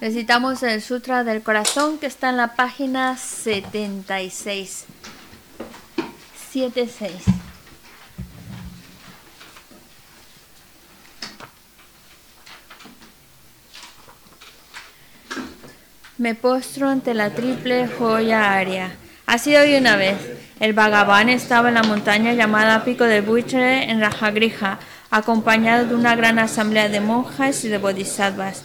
Recitamos el Sutra del Corazón que está en la página 76. 76. Me postro ante la triple joya aria. Así hoy una vez. El Bhagavan estaba en la montaña llamada Pico de Buitre en Rajagrija, acompañado de una gran asamblea de monjas y de bodhisattvas.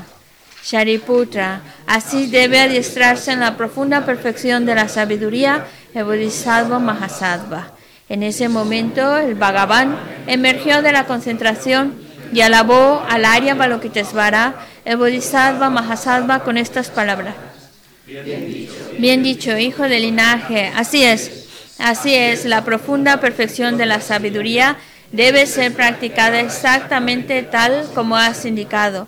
Shariputra, así debe adiestrarse en la profunda perfección de la sabiduría el Bodhisattva Mahasattva. En ese momento, el Bhagavan emergió de la concentración y alabó al Arya Balokitesvara, el Bodhisattva Mahasattva, con estas palabras. Bien dicho. Hijo del linaje. Así es, así es, la profunda perfección de la sabiduría debe ser practicada exactamente tal como has indicado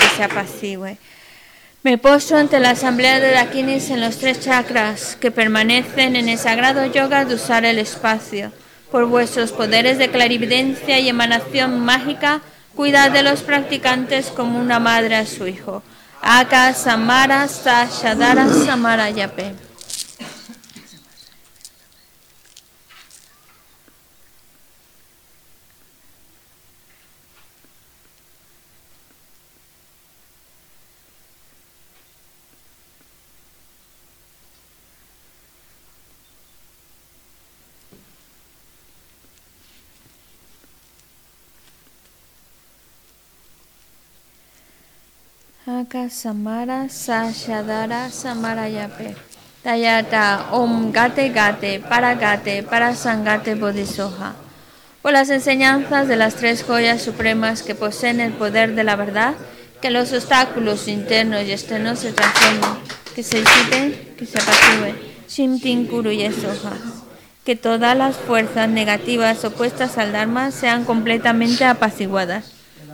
que se apacigüe. Me postro ante la asamblea de Dakinis en los tres chakras que permanecen en el sagrado yoga de usar el espacio. Por vuestros poderes de clarividencia y emanación mágica, cuidad de los practicantes como una madre a su hijo. Aka Samara Sashadara Samara. Aka Samara Sashadara Samarayape. Tayata Om Gate Gate Para Gate Para Sangate Bodhisoha. Por las enseñanzas de las tres joyas supremas que poseen el poder de la verdad, que los obstáculos internos y externos se transformen, que se disipen, que se apacigüen. Shimtin Kuru Yesoha. Que todas las fuerzas negativas opuestas al Dharma sean completamente apaciguadas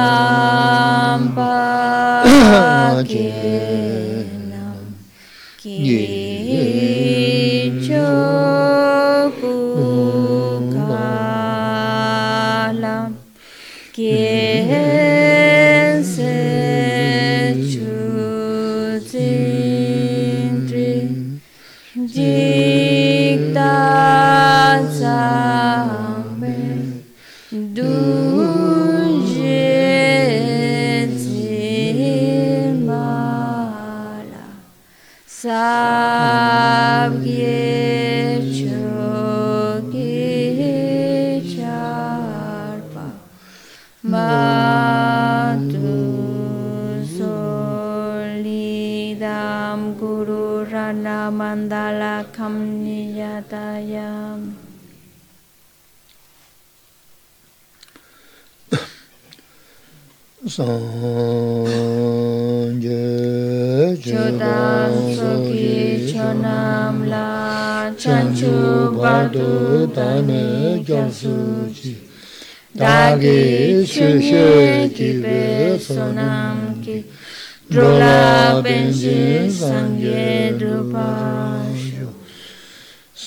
Sampakinam शिवाय Sangye Chodan Soki Chonam La Chanchu Bardu Dane Gyansu Chi Dagi Chushe Kibe Sonam Ki Drola Benji Sangye Drupa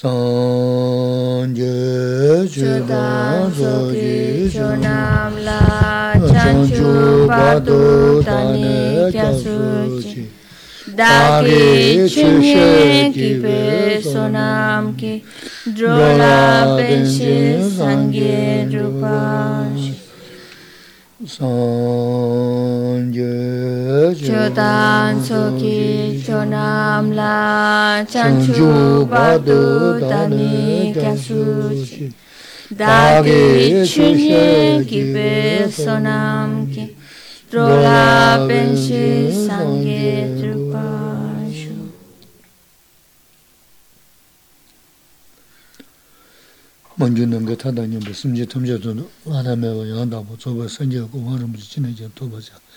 sanje chudan la dagi chunye kibe sonam ki drola penche sangye rupashi sanje chodan soki chonam la chanchu badu dani kyasushi dagi chunye kibe sonam ki. Rola benshi sangye trupashu. Manju nanga tanda nyambo simje tamja zono anamewa yangda bo tsoba sanje ko wangambo chinaja toba chaka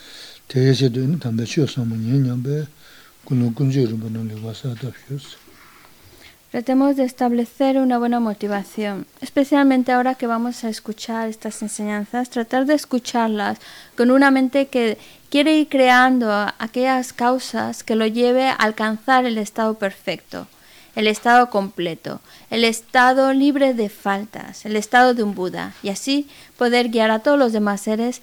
Tratemos de establecer una buena motivación, especialmente ahora que vamos a escuchar estas enseñanzas, tratar de escucharlas con una mente que quiere ir creando aquellas causas que lo lleve a alcanzar el estado perfecto, el estado completo, el estado libre de faltas, el estado de un Buda, y así poder guiar a todos los demás seres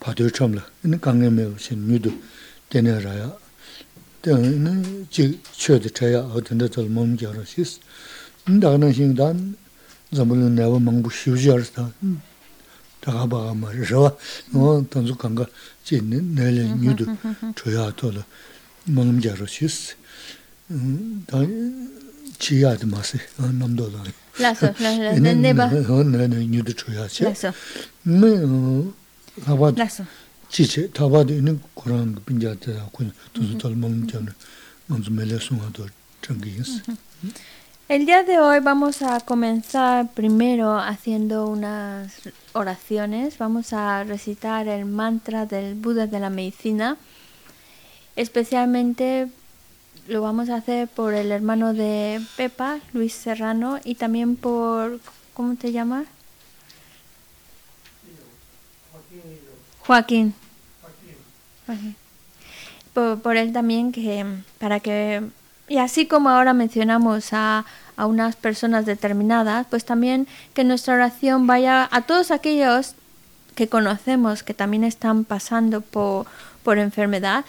바들 참라 이니 강에 매우신 뉴도 되네라야 때는 지 쳐도 쳐야 어떤데 절 몸겨라 시스 nda가는 신단 잠불은 내가 망부 쉬우지알다 다가 봐 말이야 어 단수 간가 지는 내래 뉴도 줘야 돌아 몸겨라 시스 음다 지야도 마세 남도다 lazo, lazo, de neva, 어 내래 뉴도 줘야지 lazo, 뭐 아바 lazo. 지체 타바도 있는 그런 빈자들 그 두두 덜먹는 전에 먼저 멜레송하도 정기스 El día de hoy vamos a comenzar primero haciendo unas oraciones. Vamos a recitar el mantra del Buda de la medicina. Especialmente lo vamos a hacer por el hermano de Pepa, Luis Serrano, y también por, ¿cómo te llamas? Joaquín. Joaquín. Por, por él también, que para que y así como ahora mencionamos a, a, unas personas determinadas, pues también que nuestra oración vaya a todos aquellos que conocemos que también están pasando por, por enfermedad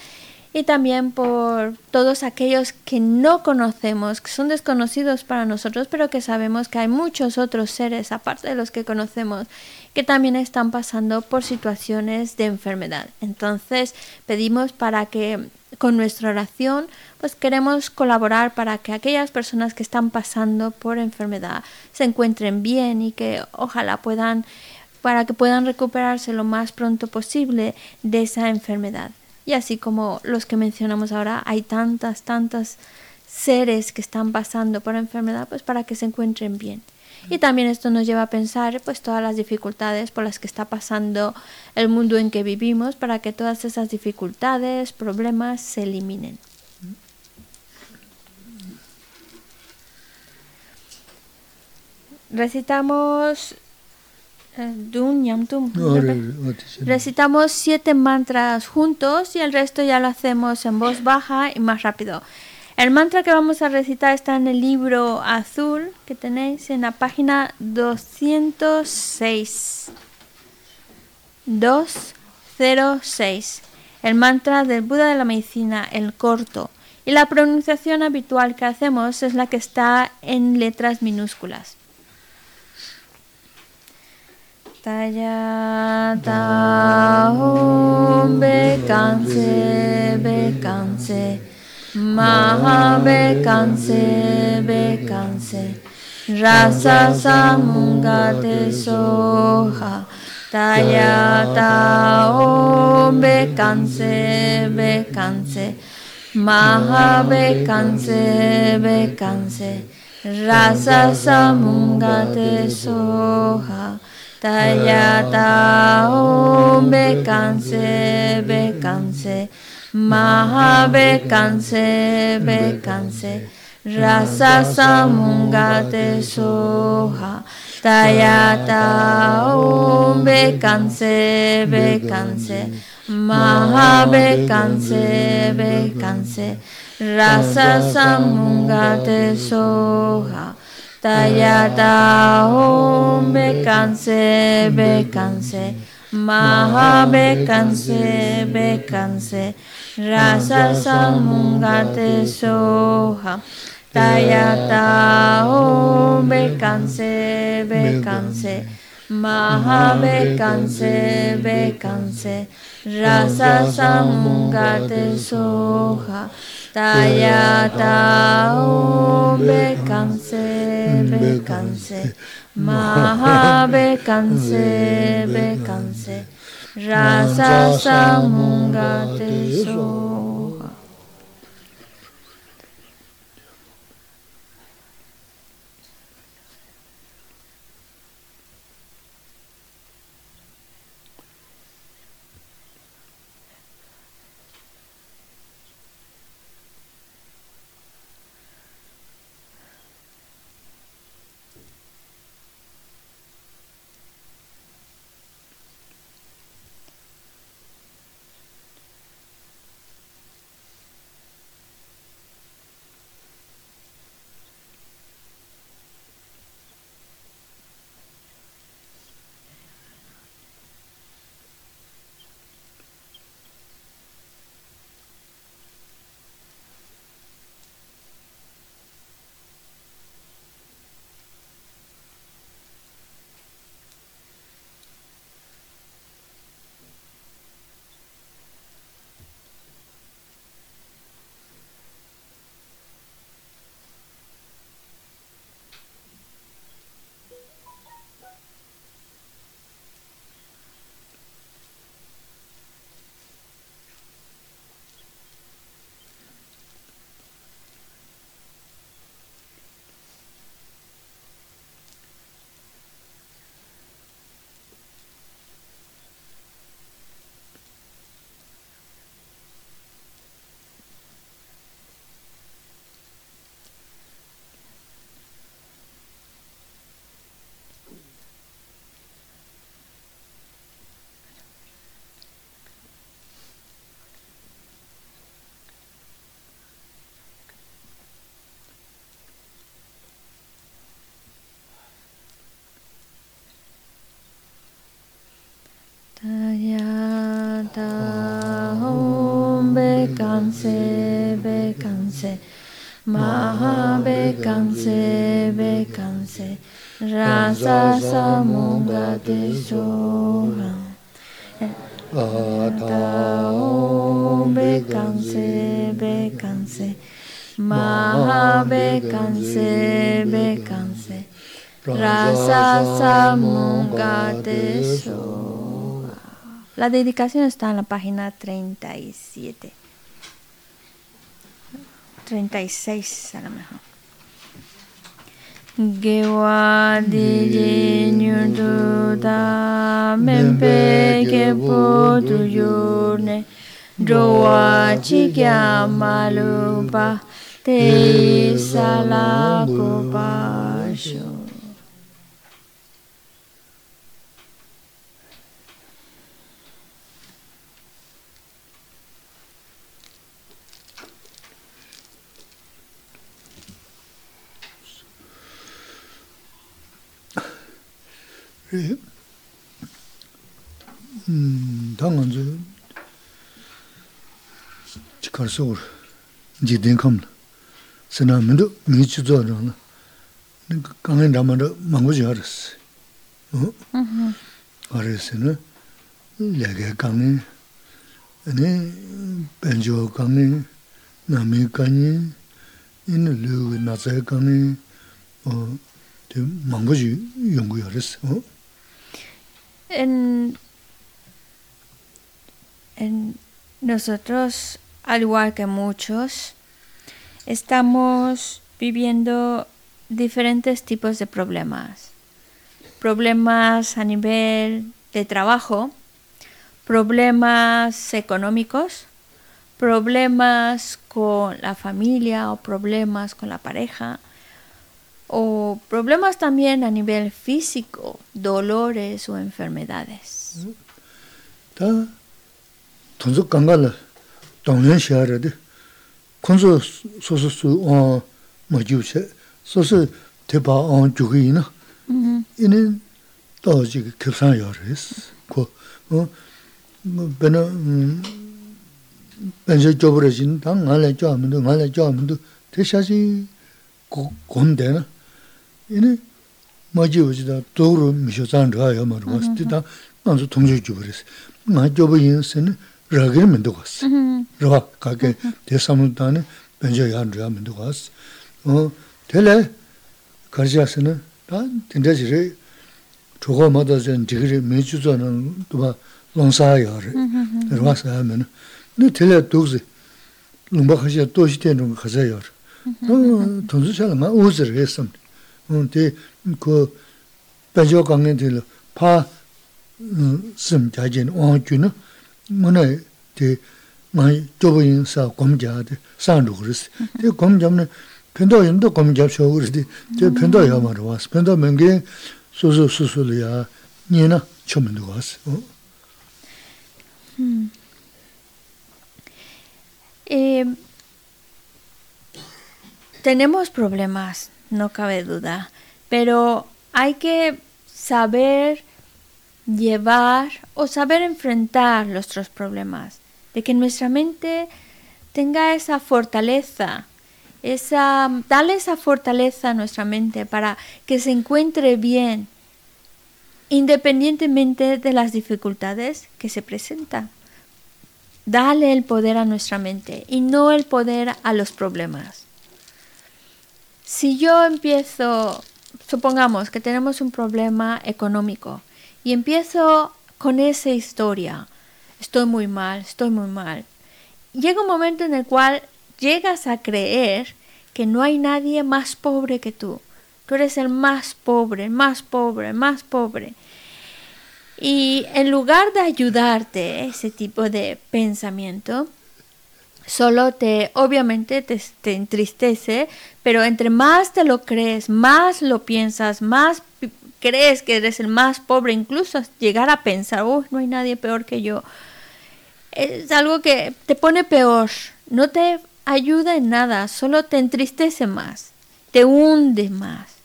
y también por todos aquellos que no conocemos, que son desconocidos para nosotros, pero que sabemos que hay muchos otros seres, aparte de los que conocemos, que también están pasando por situaciones de enfermedad. Entonces pedimos para que con nuestra oración pues queremos colaborar para que aquellas personas que están pasando por enfermedad se encuentren bien y que ojalá puedan para que puedan recuperarse lo más pronto posible de esa enfermedad. Y así como los que mencionamos ahora, hay tantas, tantas seres que están pasando por enfermedad, pues para que se encuentren bien. Y también esto nos lleva a pensar pues todas las dificultades por las que está pasando el mundo en que vivimos para que todas esas dificultades, problemas se eliminen. Recitamos Recitamos siete mantras juntos y el resto ya lo hacemos en voz baja y más rápido. El mantra que vamos a recitar está en el libro azul que tenéis en la página 206. 206. El mantra del Buda de la medicina, el corto. Y la pronunciación habitual que hacemos es la que está en letras minúsculas. Taya ta hum bekanse bekanse maha bekanse bekanse rasa samungate soha taya ta hum bekanse bekanse maha bekanse bekanse rasa samungate soha tayata om bekanse bekanse maha bekanse bekanse rasa samungate soha. Tayata om bekanse bekanse maha bekanse bekanse rasa samungate soha tayata om bekanse. Bekanse maha bekanse. Bekanse rasa samungate soha. Tayata om bekanse. Bekanse maha bekanse. Bekanse rasa samungate soha Tayata om bekanse bekanse maha bekanse bekanse rasa samungate soha. Bekanse bekanse maha bekanse bekanse rasa samungate soha. Tayata om bekanse bekanse maha bekanse bekanse rasa samungate soha. La dedicación está en la página 37. 36 a lo mejor. Gewa di nyundu da mempe ke po tu yurne. Doa chikya malupa te 당은 저 지카서 이제 된컴 세나면도 미치잖아 내가 강에 담아도 망고지 알았어. 어? 알았으나 내가 강에 아니 벤조 강에 남이 강에 있는 류 나자 강에 어 망고지 연구하랬어. 어? En, nosotros, al igual que muchos, estamos viviendo diferentes tipos de problemas. Problemas a nivel de trabajo, problemas económicos, problemas con la familia o problemas con la pareja, o problemas también a nivel físico, dolores o enfermedades. Ta tonzo kangala tonglen shiare de konzo soso su on ma jiu she soso tepa on jugi ina ine to ji kipsan yores ko bena benje jobre jin tang ngale jo amdo ngale jo amdo te shaji gonde na 이네 마지 오지다 도로 미셔 잔라야 말고 스티다 안서 통제 주버렸어 마 줘버 인스는 라게 면도 갔어 라 가게 대사문단에 benjo 야 르야 면도 갔어 어 텔레 가르자스는 다 된다지래 저거 마다 전 지그리 매주자는 또봐 롱사야를 들어와서 하면 네 텔레 도즈 롱바하시아 도시된 좀 가자요 어 돈주샤는 마 오즈를 했 습니다 tē kō pēchō kāngiān tē lō pā sīm jā jīn wāng jū nō mō nā tē ngā jōba yīn sā gōm jā tē sāng rūg rī sī tē gōm jā mō nā pēntō yīn tō gōm jā shō gu rī tē tē pēntō yā mā rō wā sī pēntō mēngi sū sū sū sū lō yā nī na chō mē ndō wā sī Tenemos problemas. no cabe duda. Pero hay que saber llevar o saber enfrentar nuestros problemas, de que nuestra mente tenga esa fortaleza, esa, darle esa fortaleza a nuestra mente para que se encuentre bien, independientemente de las dificultades que se presentan. Dale el poder a nuestra mente y no el poder a los problemas. Si yo empiezo, supongamos que tenemos un problema económico y empiezo con esa historia, estoy muy mal, estoy muy mal, llega un momento en el cual llegas a creer que no hay nadie más pobre que tú. Tú eres el más pobre, más pobre, más pobre. Y en lugar de ayudarte ese tipo de pensamiento, solo te, obviamente te, entristece, pero entre más te lo crees, más lo piensas, más crees que eres el más pobre, incluso llegar a pensar, oh, no hay nadie peor que yo, es algo que te pone peor, no te ayuda en nada, solo te entristece más, te hunde más.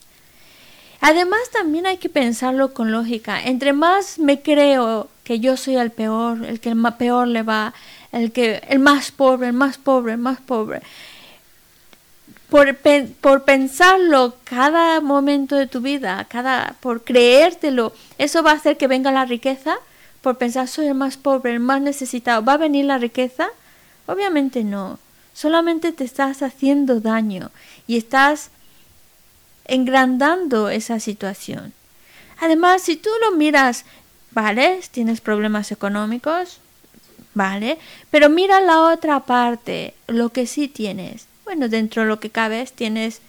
Además también hay que pensarlo con lógica. Entre más me creo que yo soy el peor, el que el peor le va, el que el más pobre, el más pobre, el más pobre. Por, por pensarlo cada momento de tu vida, cada por creértelo, eso va a hacer que venga la riqueza. Por pensar soy el más pobre, el más necesitado, ¿va a venir la riqueza? Obviamente no. Solamente te estás haciendo daño y estás engrandando esa situación. Además, si tú lo miras, vale, tienes problemas económicos, ¿vale? Pero mira la otra parte, lo que sí tienes. Bueno, dentro de lo que cabes tienes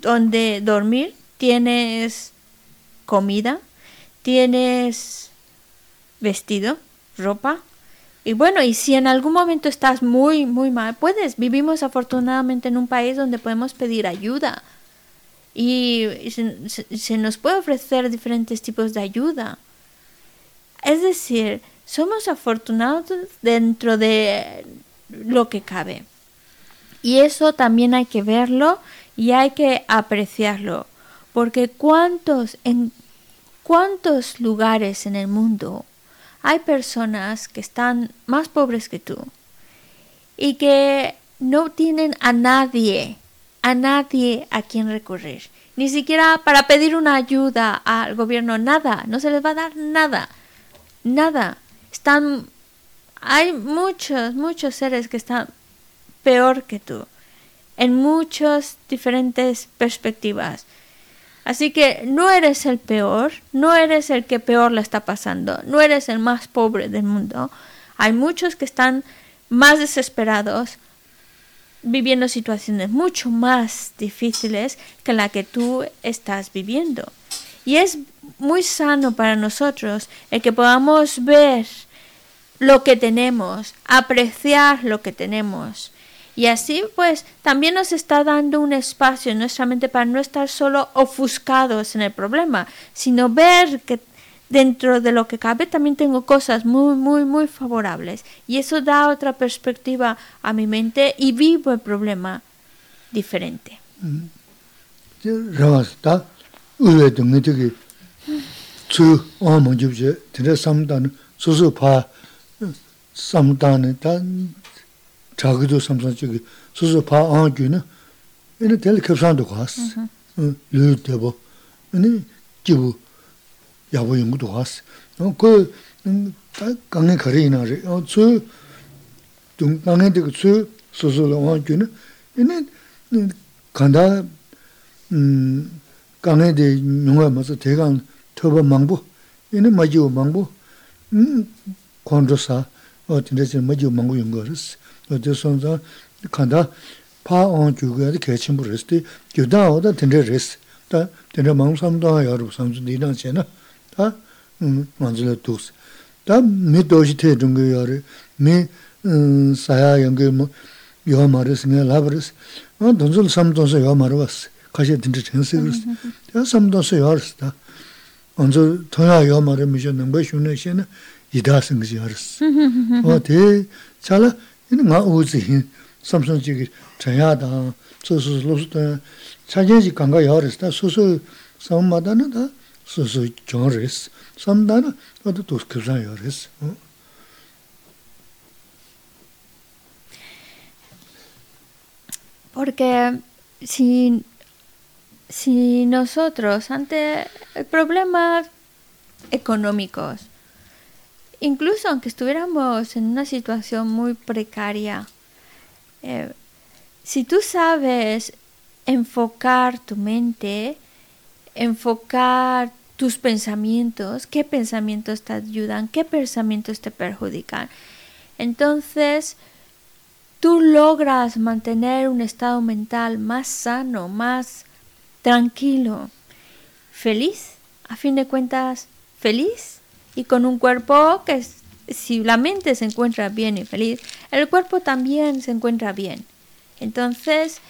donde dormir, tienes comida, tienes vestido, ropa. Y bueno, y si en algún momento estás muy, muy mal, puedes. Vivimos afortunadamente en un país donde podemos pedir ayuda. Y, se nos puede ofrecer diferentes tipos de ayuda. Es decir, somos afortunados dentro de lo que cabe. Y eso también hay que verlo y hay que apreciarlo, porque cuántos en cuántos lugares en el mundo hay personas que están más pobres que tú y que no tienen a nadie, a nadie a quien recurrir, ni siquiera para pedir una ayuda al gobierno, nada, no se les va a dar nada, nada están, hay muchos, muchos seres que están peor que tú, en muchas diferentes perspectivas. Así que no eres el peor, no eres el que peor le está pasando, no eres el más pobre del mundo. Hay muchos que están más desesperados, viviendo situaciones mucho más difíciles que la que tú estás viviendo. Y es muy sano para nosotros el que podamos ver lo que tenemos, apreciar lo que tenemos. Y así pues también nos está dando un espacio en nuestra mente para no estar solo ofuscados en el problema, sino ver que dentro de lo que cabe también tengo cosas muy, muy, muy favorables. Y eso da otra perspectiva a mi mente y vivo el problema diferente. samdāne tā chāgidō samsān chīgī sūsū pā āngyū na āni tēli kēpsāndu khuās lūyū tēbō āni jībū yābō yungu tu khuās kō tā kāngi kārī inā rī tsū kāngi tīka tsū sūsū lā āngyū na āni kāndā mm, kāngi tī nyungā māsā tēkāng tōba māngbō āni mājīwa māngbō kōndrō sā o tinda zin majiwa mangbu yungu res. O de son zang kanda paa wang kyu kaya de kachimbu res, de gyudan oda tinda res, ta tinda mangbu samdwa yaru samsu di nang che na, 다 만질에 두스 다 미도지 태중게 요리 미 사야 연게 뭐 요마르스 네 라브르스 어 돈줄 삼도서 요마르스 가시 딘지 전세 그랬어 다 삼도서 요르스다 먼저 토야 요마르 미셔는 뭐 쉬는 시에는 이다승 그지 알았어 어대 잘라 이는 나 오지 삼성지기 전야다 소소로스다 차제지 간가 요르스다 소소 섬마다는 다 Porque si, si nosotros ante problemas económicos, incluso aunque estuviéramos en una situación muy precaria, eh, si tú sabes enfocar tu mente, enfocar tus pensamientos, qué pensamientos te ayudan, qué pensamientos te perjudican. Entonces, tú logras mantener un estado mental más sano, más tranquilo, feliz, a fin de cuentas, feliz y con un cuerpo que si la mente se encuentra bien y feliz, el cuerpo también se encuentra bien. Entonces,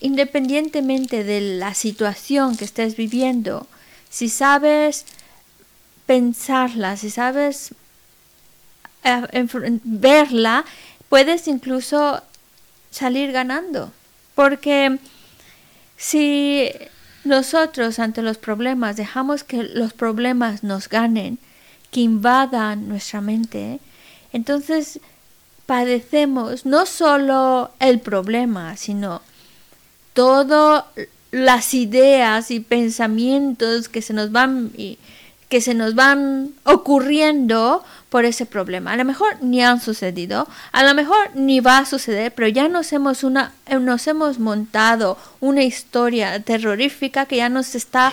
independientemente de la situación que estés viviendo, si sabes pensarla, si sabes eh, verla, puedes incluso salir ganando. Porque si nosotros ante los problemas dejamos que los problemas nos ganen, que invadan nuestra mente, entonces padecemos no solo el problema, sino todas las ideas y pensamientos que se nos van que se nos van ocurriendo por ese problema. A lo mejor ni han sucedido, a lo mejor ni va a suceder, pero ya nos hemos una nos hemos montado una historia terrorífica que ya nos está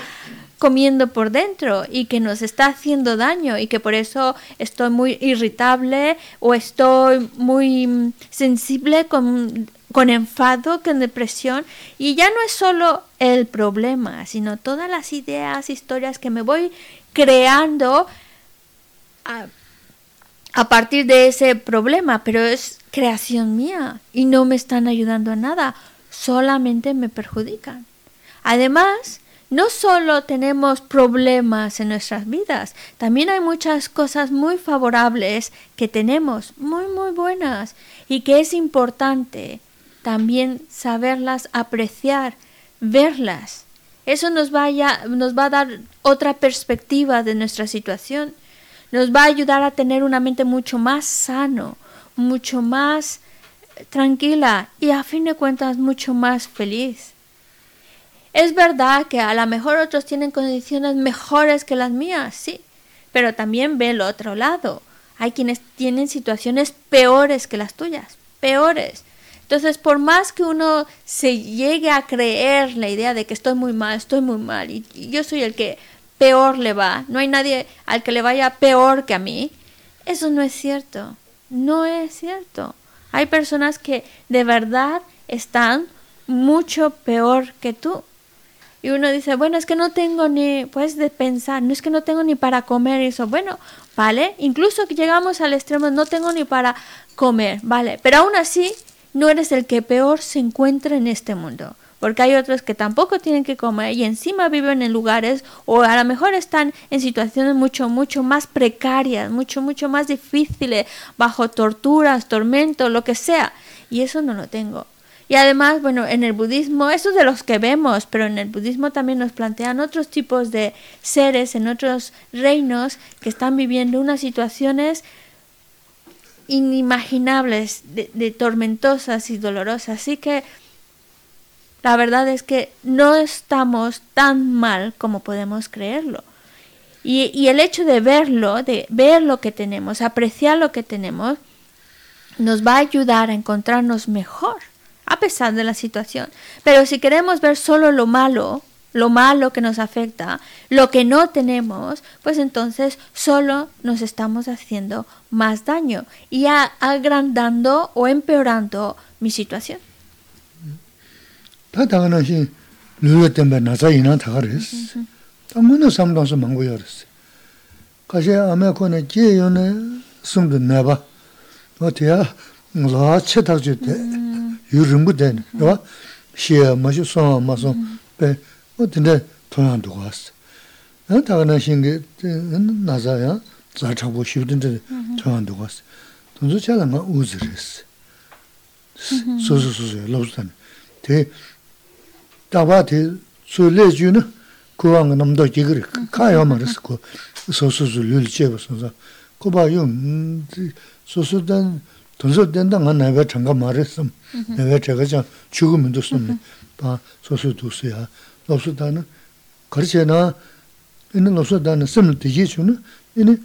comiendo por dentro y que nos está haciendo daño y que por eso estoy muy irritable o estoy muy sensible con con enfado, con depresión, y ya no es solo el problema, sino todas las ideas, historias que me voy creando a, a, partir de ese problema, pero es creación mía y no me están ayudando a nada, solamente me perjudican. Además, no solo tenemos problemas en nuestras vidas, también hay muchas cosas muy favorables que tenemos, muy, muy buenas, y que es importante también saberlas apreciar, verlas. Eso nos, vaya, nos va a dar otra perspectiva de nuestra situación. Nos va a ayudar a tener una mente mucho más sano, mucho más tranquila y a fin de cuentas mucho más feliz. Es verdad que a lo mejor otros tienen condiciones mejores que las mías, sí, pero también ve el otro lado. Hay quienes tienen situaciones peores que las tuyas, peores. Entonces, por más que uno se llegue a creer la idea de que estoy muy mal, estoy muy mal y, yo soy el que peor le va, no hay nadie al que le vaya peor que a mí, eso no es cierto. No es cierto. Hay personas que de verdad están mucho peor que tú. Y uno dice, bueno, es que no tengo ni, puedes de pensar, no es que no tengo ni para comer eso. Bueno, vale, incluso que llegamos al extremo, no tengo ni para comer, vale, pero aún así no eres el que peor se encuentra en este mundo. Porque hay otros que tampoco tienen que comer y encima viven en lugares o a lo mejor están en situaciones mucho, mucho más precarias, mucho, mucho más difíciles, bajo torturas, tormentos, lo que sea. Y eso no lo tengo. Y además, bueno, en el budismo, eso es de los que vemos, pero en el budismo también nos plantean otros tipos de seres en otros reinos que están viviendo unas situaciones inimaginables, de, tormentosas y dolorosas. Así que la verdad es que no estamos tan mal como podemos creerlo. Y, y el hecho de verlo, de ver lo que tenemos, apreciar lo que tenemos, nos va a ayudar a encontrarnos mejor a pesar de la situación. Pero si queremos ver solo lo malo, lo malo que nos afecta, lo que no tenemos, pues entonces solo nos estamos haciendo más daño y agrandando o empeorando mi situación. yu rinpo ten, yawa, xie, ma xie, song, ma song, pe, o tende tonyan duwa asti. Yan taga na xingi, nasa ya, za chakbo xiu tende tonyan duwa asti. Tonzo chala nga uzi resi. Susu susu ya, lopsu tani. Te, taba te, su le ju na, kuwa nga namdo jigiri, ka ya ma resi ku, susu susu luli cheba susu. Kuba yung, mm, susu tani, tonso tenda nga naiwa changa ma resi, 내가 제가 저 죽으면 됐습니다. 다 소소 두세요. 로스다는 그렇잖아. 이는 로스다는 쓰는 되게 주는 이니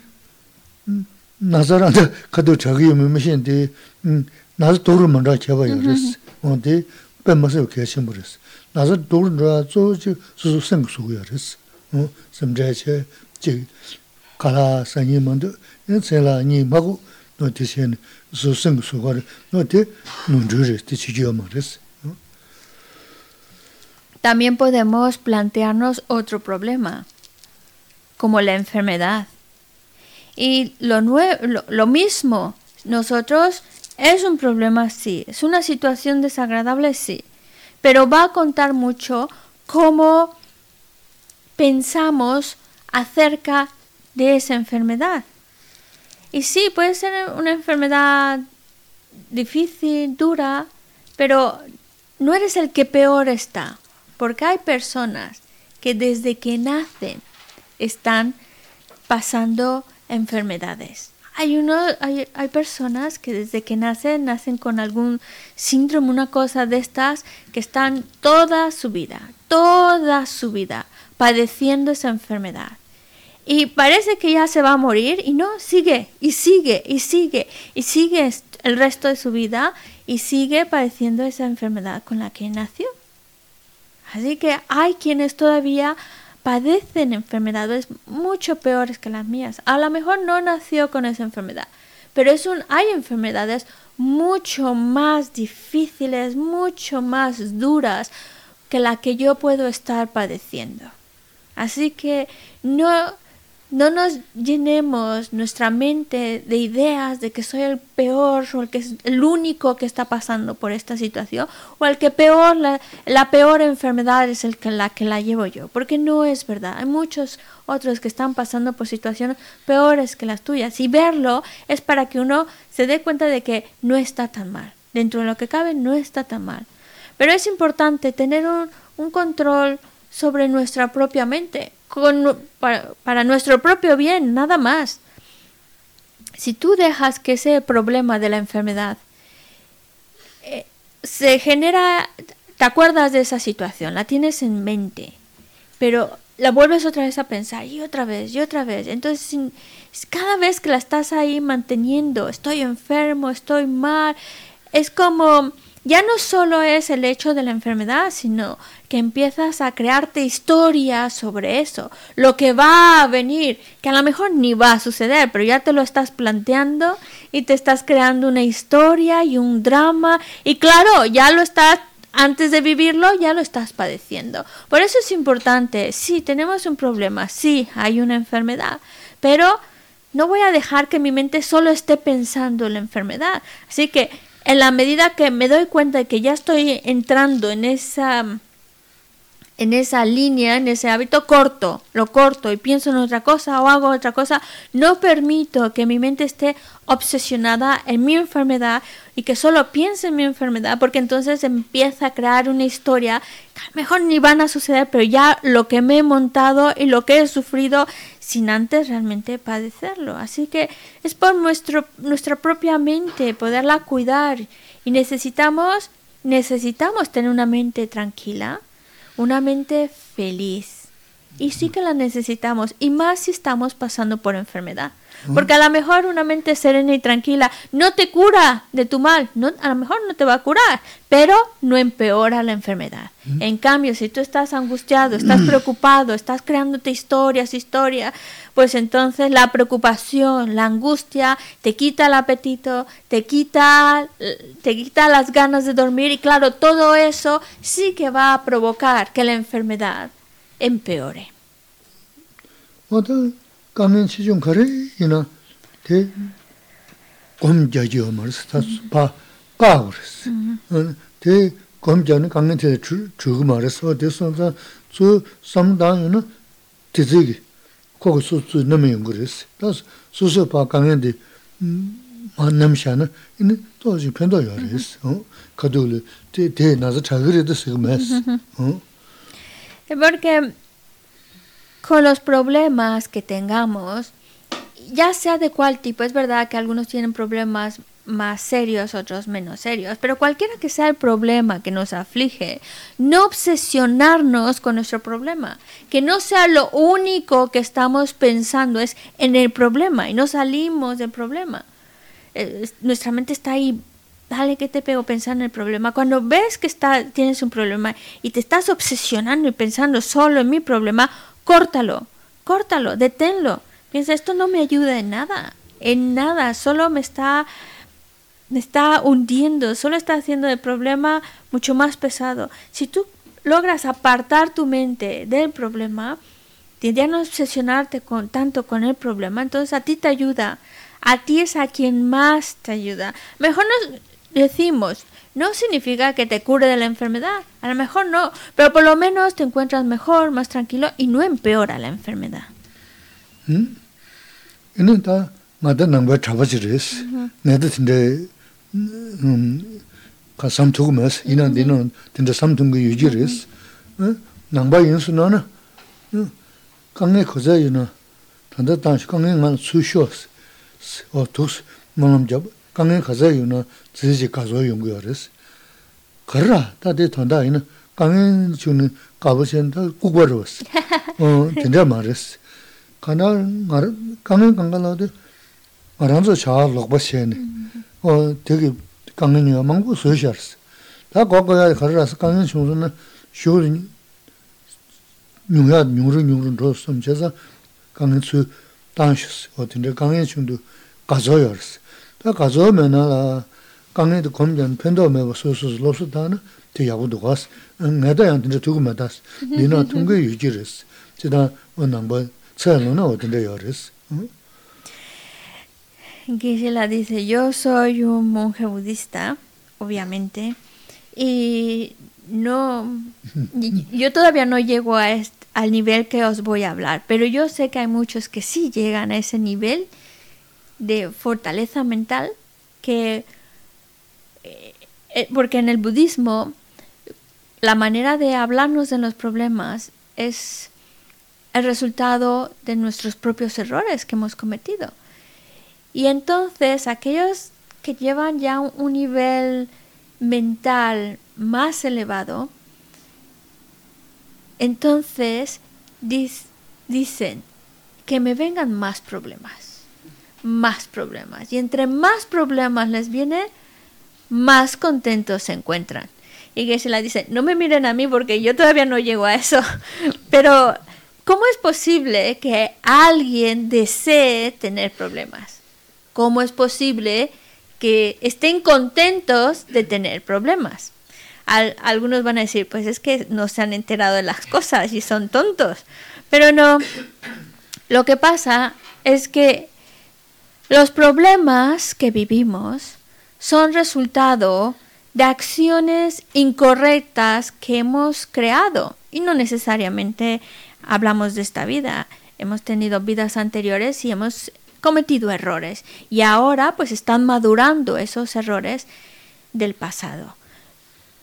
나자라데 가도 저기 뭐면신데 음 나도 도를 먼저 잡아요. 그랬어. 어디 뱀마서 계신 버렸어. 나도 도를 저 저지 소소 생수고요. 그랬어. 어 섬자체 지 가라 사님한테 인생라 니 먹고 También podemos plantearnos otro problema, como la enfermedad. Y lo, lo, mismo, nosotros es un problema, sí, es una situación desagradable, sí, pero va a contar mucho cómo pensamos acerca de esa enfermedad. Y sí, puede ser una enfermedad difícil, dura, pero no eres el que peor está, porque hay personas que desde que nacen están pasando enfermedades. Hay, uno, hay, personas que desde que nacen, nacen con algún síndrome, una cosa de estas, que están toda su vida, toda su vida padeciendo esa enfermedad. Y parece que ya se va a morir y no, sigue y sigue y sigue y sigue el resto de su vida y sigue padeciendo esa enfermedad con la que nació. Así que hay quienes todavía padecen enfermedades mucho peores que las mías. A lo mejor no nació con esa enfermedad, pero es un, hay enfermedades mucho más difíciles, mucho más duras que la que yo puedo estar padeciendo. Así que no no nos llenemos nuestra mente de ideas de que soy el peor o el que es el único que está pasando por esta situación o el que peor la, peor enfermedad es el que la que la llevo yo porque no es verdad. Hay muchos otros que están pasando por situaciones peores que las tuyas y verlo es para que uno se dé cuenta de que no está tan mal. Dentro de lo que cabe no está tan mal. Pero es importante tener un, un control sobre nuestra propia mente para, nuestro propio bien, nada más. Si tú dejas que ese problema de la enfermedad eh, se genera, te acuerdas de esa situación, la tienes en mente, pero la vuelves otra vez a pensar y otra vez y otra vez. Entonces, cada vez que la estás ahí manteniendo, estoy enfermo, estoy mal, es como ya no solo es el hecho de la enfermedad, sino que empiezas a crearte historias sobre eso, lo que va a venir, que a lo mejor ni va a suceder, pero ya te lo estás planteando y te estás creando una historia y un drama y claro, ya lo estás antes de vivirlo ya lo estás padeciendo. Por eso es importante, sí, tenemos un problema, sí, hay una enfermedad, pero no voy a dejar que mi mente solo esté pensando en la enfermedad. Así que en la medida que me doy cuenta de que ya estoy entrando en esa en esa línea, en ese hábito corto, lo corto y pienso en otra cosa o hago otra cosa, no permito que mi mente esté obsesionada en mi enfermedad y que solo piense en mi enfermedad, porque entonces empieza a crear una historia que a lo mejor ni van a suceder, pero ya lo que me he montado y lo que he sufrido sin antes realmente padecerlo. Así que es por nuestro, nuestra propia mente poderla cuidar y necesitamos, necesitamos tener una mente tranquila una mente feliz. Y sí que la necesitamos, y más si estamos pasando por enfermedad. Porque a lo mejor una mente serena y tranquila no te cura de tu mal, no, a lo mejor no te va a curar, pero no empeora la enfermedad. En cambio, si tú estás angustiado, estás preocupado, estás creándote historias, historias, pues entonces la preocupación, la angustia te quita el apetito, te quita, te quita las ganas de dormir y claro, todo eso sí que va a provocar que la enfermedad empeore. 까면 시중 거래? 이나 대 검자지요 말스 다봐 까우르스 대 검자는 강면 대 주고 말았어. 대선자 주 상당은 지지기. 거기 수수 넘는 거랬어. 다스 수수 봐 강면데 만남샤는 이는 또 지금 편도 열었어. 어? 가도를 대대 나서 자그래도 쓰고 매스 어. 에버게 con los problemas que tengamos, ya sea de cuál tipo, es verdad que algunos tienen problemas más serios, otros menos serios, pero cualquiera que sea el problema que nos aflige, no obsesionarnos con nuestro problema, que no sea lo único que estamos pensando es en el problema y no salimos del problema. Eh, nuestra mente está ahí, dale que te pego pensando en el problema. Cuando ves que está, tienes un problema y te estás obsesionando y pensando solo en mi problema, córtalo, córtalo, deténlo. Piensa, esto no me ayuda en nada, en nada, solo me está, me está hundiendo, solo está haciendo el problema mucho más pesado. Si tú logras apartar tu mente del problema, ya no obsesionarte con, tanto con el problema, entonces a ti te ayuda, a ti es a quien más te ayuda. Mejor nos decimos, no significa que te cure de la enfermedad, a lo mejor no, pero por lo menos te encuentras mejor, más tranquilo y no empeora la enfermedad. 강에 가서 유는 지지 가서 연구하랬어. 그러나 다데 돈다 이는 강에 주는 가보신다 국바로 왔어. 어 진짜 말했어. 가나 말 강에 강가라도 말한서 잘 녹바시네. 어 되게 강은이가 망고 소시하스. 다 거기가 걸어서 강은 중순은 쇼린 뉴야 뉴르 뉴르 로스 좀 제가 강은 수 당시 어떤데 강은 중도 가져요. Bā tsā lō nā wā tīndā yā rēs. Gisela dice, yo soy un monje budista, obviamente, y no, yo todavía no llego a este, al nivel que os voy a hablar, pero yo sé que hay muchos que sí llegan a ese nivel de fortaleza mental que eh, porque en el budismo la manera de hablarnos de los problemas es el resultado de nuestros propios errores que hemos cometido. Y entonces aquellos que llevan ya un, nivel mental más elevado, entonces dicen que me vengan más problemas más problemas. Y entre más problemas les viene, más contentos se encuentran. Y que se la dice, no me miren a mí porque yo todavía no llego a eso, pero ¿cómo es posible que alguien desee tener problemas? ¿Cómo es posible que estén contentos de tener problemas? algunos van a decir, pues es que no se han enterado de las cosas y son tontos. Pero no, lo que pasa es que los problemas que vivimos son resultado de acciones incorrectas que hemos creado y no necesariamente hablamos de esta vida. Hemos tenido vidas anteriores y hemos cometido errores y ahora pues están madurando esos errores del pasado.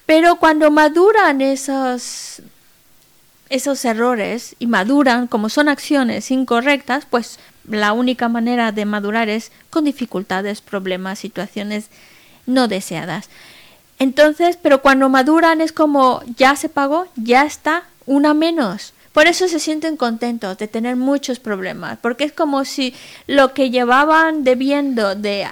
Pero cuando maduran esos, esos errores y maduran como son acciones incorrectas, pues la única manera de madurar es con dificultades, problemas, situaciones no deseadas. Entonces, pero cuando maduran es como ya se pagó, ya está, una menos. Por eso se sienten contentos de tener muchos problemas, porque es como si lo que llevaban debiendo de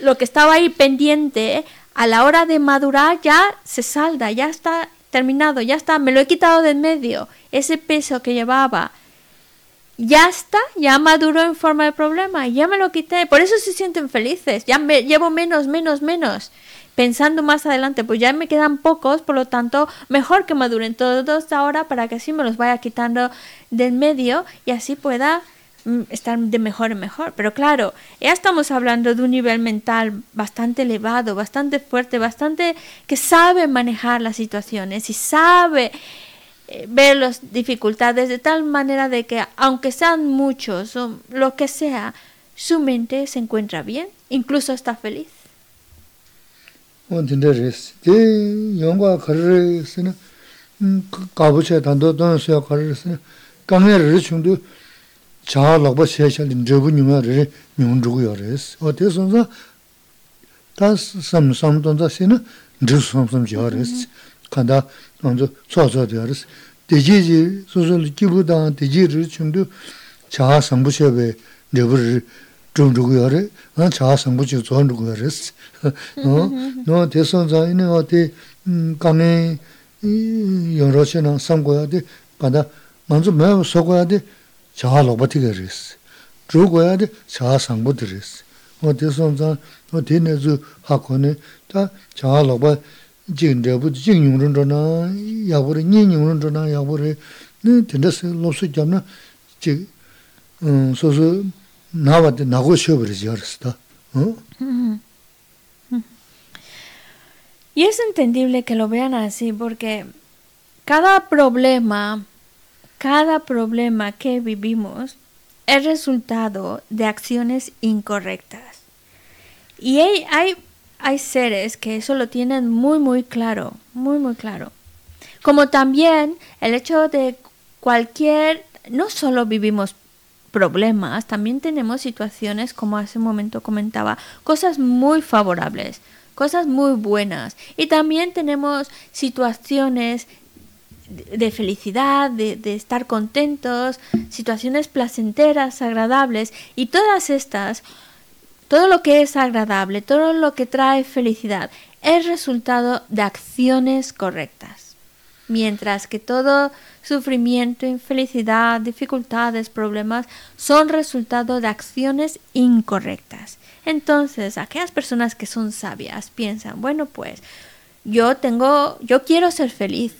lo que estaba ahí pendiente a la hora de madurar ya se salda, ya está terminado, ya está, me lo he quitado de en medio. Ese peso que llevaba ya está, ya maduró en forma de problema, ya me lo quité. Por eso se sienten felices, ya me llevo menos, menos, menos. Pensando más adelante, pues ya me quedan pocos, por lo tanto, mejor que maduren todos ahora para que así me los vaya quitando del medio y así pueda Mm, estar de mejor en mejor. Pero claro, ya estamos hablando de un nivel mental bastante elevado, bastante fuerte, bastante que sabe manejar las situaciones y sabe eh, ver las dificultades de tal manera de que aunque sean muchos o lo que sea, su mente se encuentra bien, incluso está feliz. 먼저 소소되어스 대지지 소소는 기부당 대지를 춤도 자아 성부셔베 네버 좀 주고 그래. 난 자아 성부지 전 주고 그랬어 어너 대선자 있는 어디 음 간에 이 여러시나 삼고야 돼. 가다 먼저 뭐 속어야 돼? 자아 로버티 그랬어 주고야 돼. 자아 성부 그랬어 어 대선자 어 대내주 하고네 다 자아 로버티 Y es entendible que lo vean así, porque cada problema Cada problema que vivimos es resultado de acciones incorrectas. Y hay, hay, hay seres que eso lo tienen muy, muy claro, muy, muy claro. Como también el hecho de cualquier, no solo vivimos problemas, también tenemos situaciones, como hace un momento comentaba, cosas muy favorables, cosas muy buenas. Y también tenemos situaciones de felicidad, de, estar contentos, situaciones placenteras, agradables, y todas estas, todo lo que es agradable, todo lo que trae felicidad, es resultado de acciones correctas. Mientras que todo sufrimiento, infelicidad, dificultades, problemas son resultado de acciones incorrectas. Entonces, aquellas personas que son sabias piensan, bueno, pues yo tengo, yo quiero ser feliz,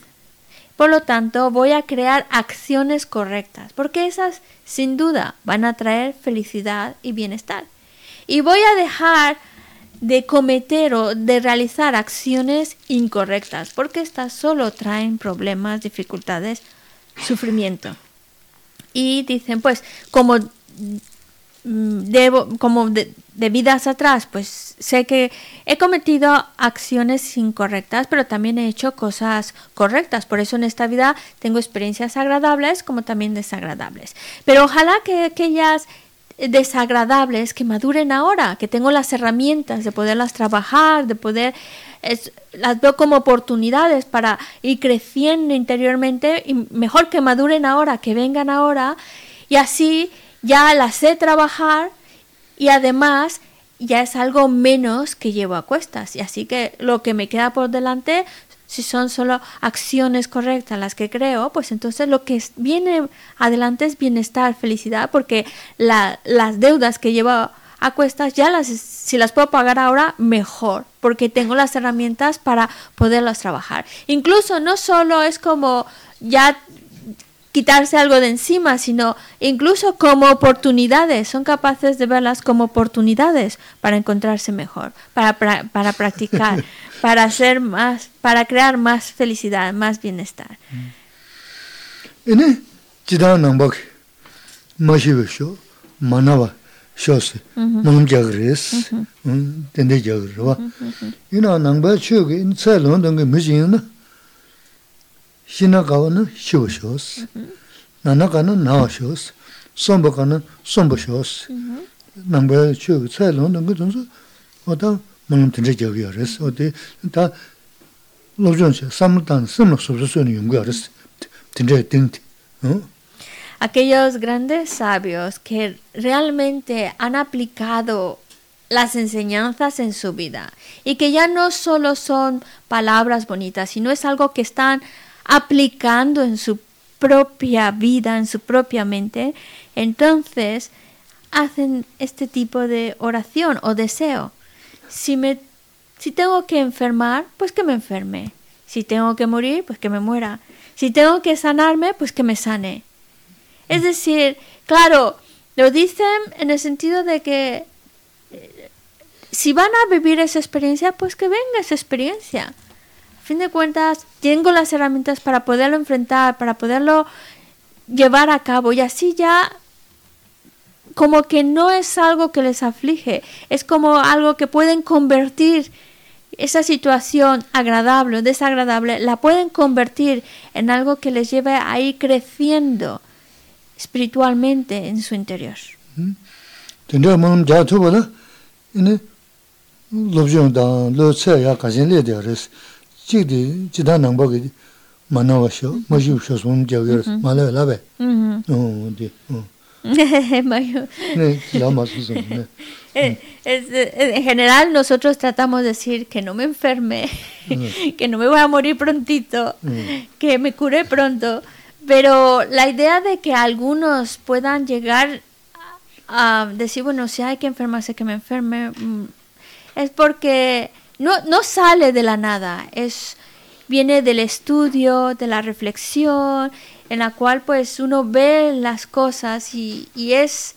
por lo tanto, voy a crear acciones correctas, porque esas sin duda van a traer felicidad y bienestar. Y voy a dejar de cometer o de realizar acciones incorrectas, porque estas solo traen problemas, dificultades, sufrimiento. Y dicen, pues, como Mm, debo, como de, vidas atrás, pues sé que he cometido acciones incorrectas, pero también he hecho cosas correctas. Por eso en esta vida tengo experiencias agradables como también desagradables. Pero ojalá que aquellas desagradables que maduren ahora, que tengo las herramientas de poderlas trabajar, de poder las veo como oportunidades para ir creciendo interiormente y mejor que maduren ahora, que vengan ahora y así ya las sé trabajar y además ya es algo menos que llevo a cuestas. Y así que lo que me queda por delante, si son solo acciones correctas las que creo, pues entonces lo que viene adelante es bienestar, felicidad, porque las deudas que llevo a cuestas ya las, si las puedo pagar ahora, mejor, porque tengo las herramientas para poderlas trabajar. Incluso no solo es como ya quitarse algo de encima, sino incluso como oportunidades, son capaces de verlas como oportunidades para encontrarse mejor, para, para, practicar, para hacer más, para crear más felicidad, más bienestar. 신나 가는 na shiwa shiwas, nanaka na nawa shiwas, somba ka na somba shiwas. Nangba chiyo ka tsai long dunga dunzu, oda malam tenze jagya yaris, oda ta lobzhon shi, samla tang samla sobsa suyo yungu yaris, tenze tingti. Aquellos grandes sabios que realmente han aplicado las enseñanzas en su vida y que ya no solo son palabras bonitas, sino es algo que están aplicando en su propia vida, en su propia mente, entonces hacen este tipo de oración o deseo. Si, me, si tengo que enfermar, pues que me enferme. Si tengo que morir, pues que me muera. Si tengo que sanarme, pues que me sane. Es decir, claro, lo dicen en el sentido de que eh, si van a vivir esa experiencia, pues que venga esa experiencia fin de cuentas, tengo las herramientas para poderlo enfrentar, para poderlo llevar a cabo y así ya como que no es algo que les aflige, es como algo que pueden convertir esa situación agradable o desagradable, la pueden convertir en algo que les lleve a ir creciendo espiritualmente en su interior. Chikdi chidha nangpa ki manawa shio, mashiv shio sum jagyar, malaya labe. di. En general nosotros tratamos de decir que no me enferme, que no me voy a morir prontito, que me cure pronto, pero la idea de que algunos puedan llegar a decir, bueno, si hay que enfermarse, que me enferme, mm, es porque no, no sale de la nada, es, viene del estudio, de la reflexión, en la cual pues uno ve las cosas y, es,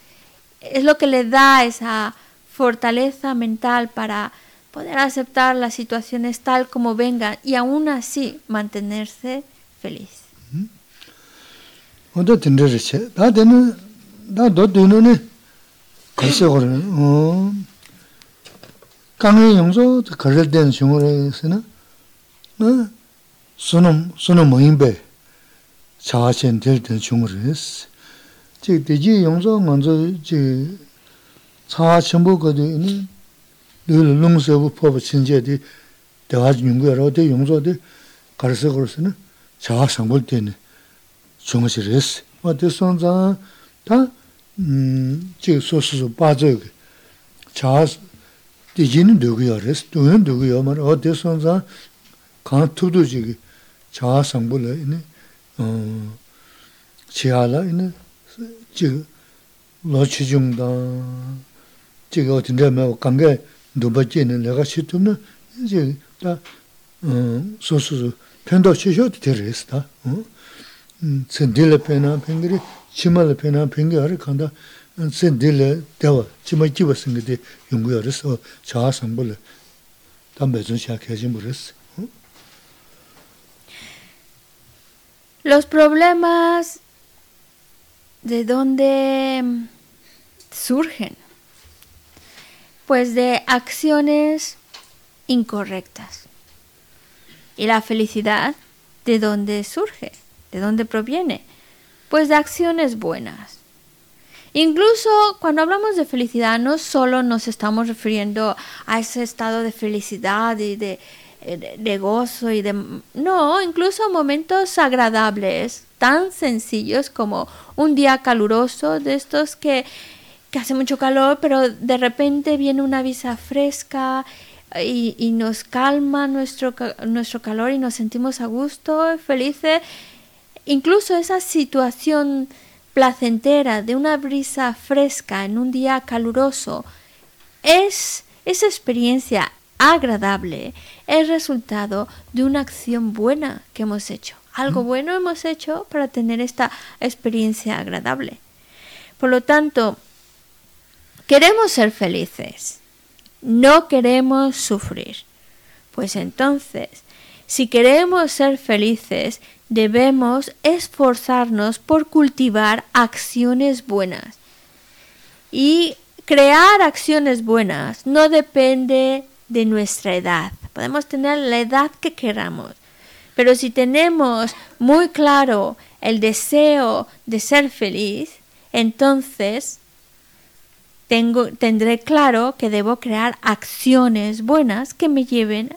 es lo que le da esa fortaleza mental para poder aceptar las situaciones tal como vengan y aún así mantenerse feliz. 강의 용서 그럴 된 중으로서는 어 손은 손은 뭐인배 자신 될때 중으로스 제 대지 용서 먼저 제 차 전부 거기는 늘 농서부 법을 진제디 대화 연구하러 어디 용서들 가르쳐 그러서는 자 상볼 때는 중으시레스 어디 손자 다음 소소소 빠져 자 대진은 되고요. 그래서 동은 되고요. 말 어디선자 간 투도지 자아 상불에 이네 어 지하라 이네 지 로치 중다 지가 어딘데 뭐 관계 누버지는 내가 시투는 이제 다 소수 편도 시셔도 되레스다 음 센딜레 페나 펭그리 치말레 페나 펭그리 간다 Los problemas de dónde surgen? Pues de acciones incorrectas. ¿Y la felicidad de dónde surge? ¿De dónde proviene? Pues de acciones buenas. Incluso cuando hablamos de felicidad, no solo nos estamos refiriendo a ese estado de felicidad y de, de, gozo y de... No, incluso momentos agradables, tan sencillos como un día caluroso, de estos que que hace mucho calor, pero de repente viene una brisa fresca y, y nos calma nuestro, nuestro calor y nos sentimos a gusto, felices. Incluso esa situación placentera de una brisa fresca en un día caluroso es esa experiencia agradable, es resultado de una acción buena que hemos hecho. Algo bueno hemos hecho para tener esta experiencia agradable. Por lo tanto, queremos ser felices, no queremos sufrir. Pues entonces, si queremos ser felices, debemos esforzarnos por cultivar acciones buenas. Y crear acciones buenas no depende de nuestra edad. Podemos tener la edad que queramos. Pero si tenemos muy claro el deseo de ser feliz, entonces tengo, tendré claro que debo crear acciones buenas que me lleven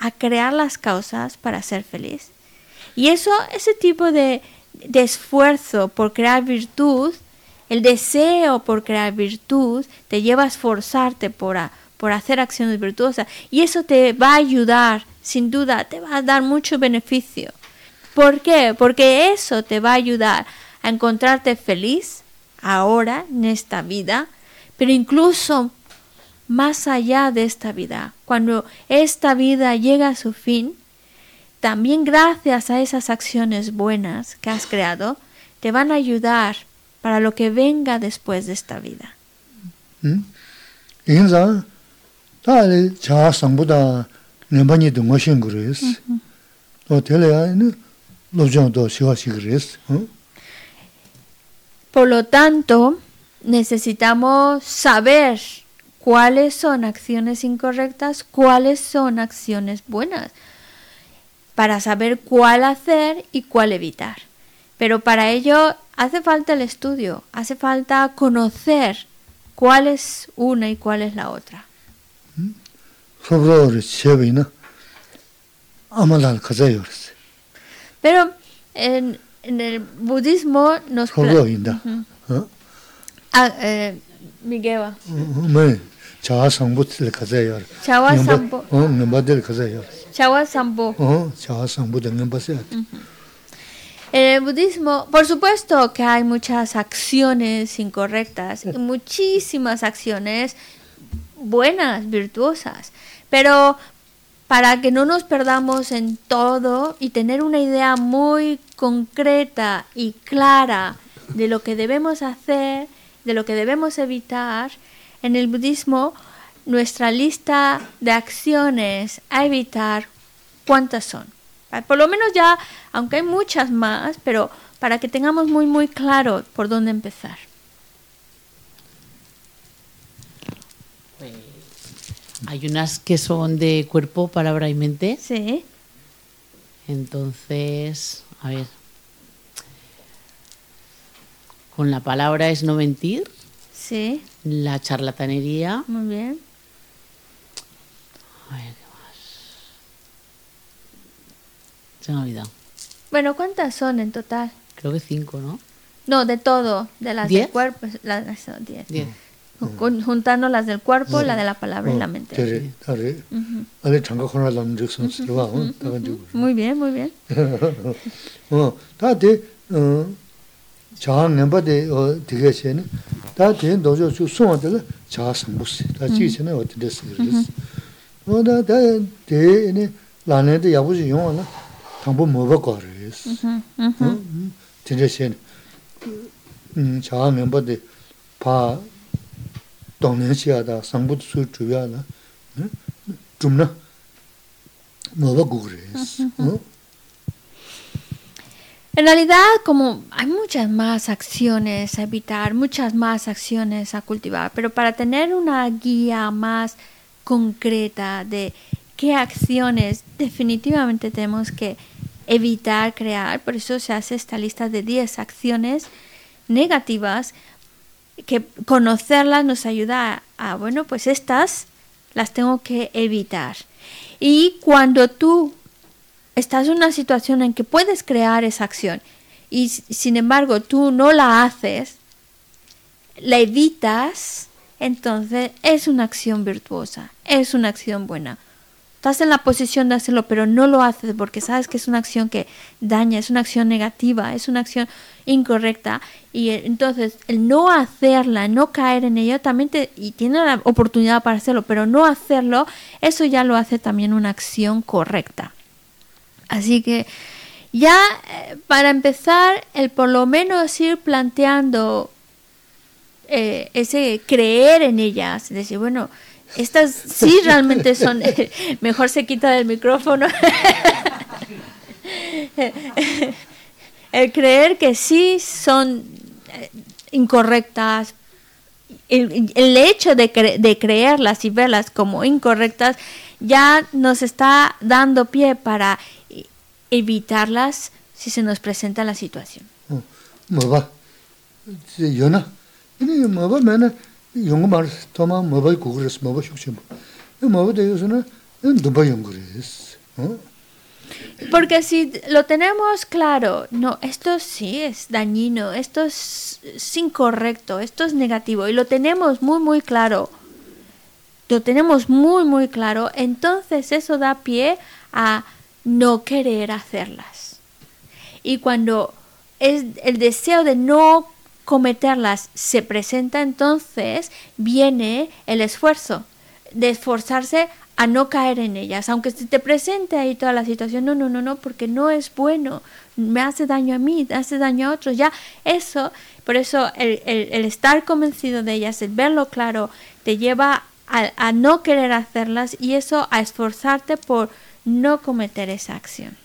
a crear las causas para ser feliz. Y eso, ese tipo de, de esfuerzo por crear virtud, el deseo por crear virtud, te lleva a esforzarte por, a- por hacer acciones virtuosas. Y eso te va a ayudar, sin duda, te va a dar mucho beneficio. ¿Por qué? Porque eso te va a ayudar a encontrarte feliz ahora, en esta vida, pero incluso más allá de esta vida. Cuando esta vida llega a su fin, también gracias a esas acciones buenas que has creado, te van a ayudar para lo que venga después de esta vida. Por lo tanto, necesitamos saber cuáles son acciones incorrectas, cuáles son acciones buenas, para saber cuál hacer y cuál evitar. Pero para ello hace falta el estudio, hace falta conocer cuál es una y cuál es la otra. Pero en, el budismo nos... Uh -huh. ah, eh, chawa sambu tili kaza yor. Chawa oh, sambu? O, oh, ngimba tili kaza yor. Chawa sambu. O, chawa sambu de se En el budismo, por supuesto que hay muchas acciones incorrectas, y muchísimas acciones buenas, virtuosas, pero para que no nos perdamos en todo y tener una idea muy concreta y clara de lo que debemos hacer, de lo que debemos evitar, en el budismo nuestra lista de acciones a evitar, ¿cuántas son? Pa- Por lo menos ya, aunque hay muchas más, pero para que tengamos muy muy claro por dónde empezar. Hay unas que son de cuerpo, palabra y mente. Sí. Entonces, a ver. Con la palabra es no mentir, Sí, la charlatanería. Muy bien. A ver, ¿qué más? Se me ha olvidado. Bueno, ¿cuántas son en total? Creo que cinco, ¿no? No, de todo, de las ¿Diez? del cuerpo, las diez. diez. Juntando las del cuerpo, la de la palabra y la mente. Muy bien, muy bien. 어, 다데 어 자한 넘바데 어 되게 셴. 다데 도저 수 소한들 자 상부스. 다 지세네 어디 됐어 그랬어. 어, 다다 데네 라네데 야부지 용하나. 당부 뭐 받고 그랬어. Ujú, ujú. 진짜 셴. 음, 자한 넘바데 바 동년시하다 상부도 수 주야나. 응? 좀나 뭐 받고 그랬어. 어? En realidad, como hay muchas más acciones a evitar, muchas más acciones a cultivar, pero para tener una guía más concreta de qué acciones definitivamente tenemos que evitar crear, por eso se hace esta lista de 10 acciones negativas que conocerlas nos ayuda a, a, bueno, pues estas las tengo que evitar. Y cuando tú estás en una situación en que puedes crear esa acción y sin embargo tú no la haces, la evitas, entonces es una acción virtuosa, es una acción buena. Estás en la posición de hacerlo, pero no lo haces porque sabes que es una acción que daña, es una acción negativa, es una acción incorrecta. Y eh, entonces el no hacerla, no caer en ello, también te, y tiene la oportunidad para hacerlo, pero no hacerlo, eso ya lo hace también una acción correcta. Así que ya eh, para empezar, el por lo menos ir planteando eh, ese creer en ellas, decir, bueno, estas sí realmente son, mejor se quita del micrófono, el creer que sí son eh, incorrectas, el, el hecho de, cre- de creerlas y verlas como incorrectas ya nos está dando pie para evitarlas si se nos presenta la situación. Yo no, yo no toma de ellos no. Porque si lo tenemos claro, no, esto sí es dañino, esto es, es incorrecto, esto es negativo, y lo tenemos muy, muy claro, lo tenemos muy, muy claro, entonces eso da pie a no querer hacerlas. Y cuando es el deseo de no cometerlas se presenta, entonces viene el esfuerzo de esforzarse a no caer en ellas, aunque se te presente ahí toda la situación, no, no, no, no, porque no es bueno, me hace daño a mí, hace daño a otros, ya eso, por eso el, el- estar convencido de ellas, el verlo claro, te lleva a, a no querer hacerlas y eso a esforzarte por no cometer esa acción.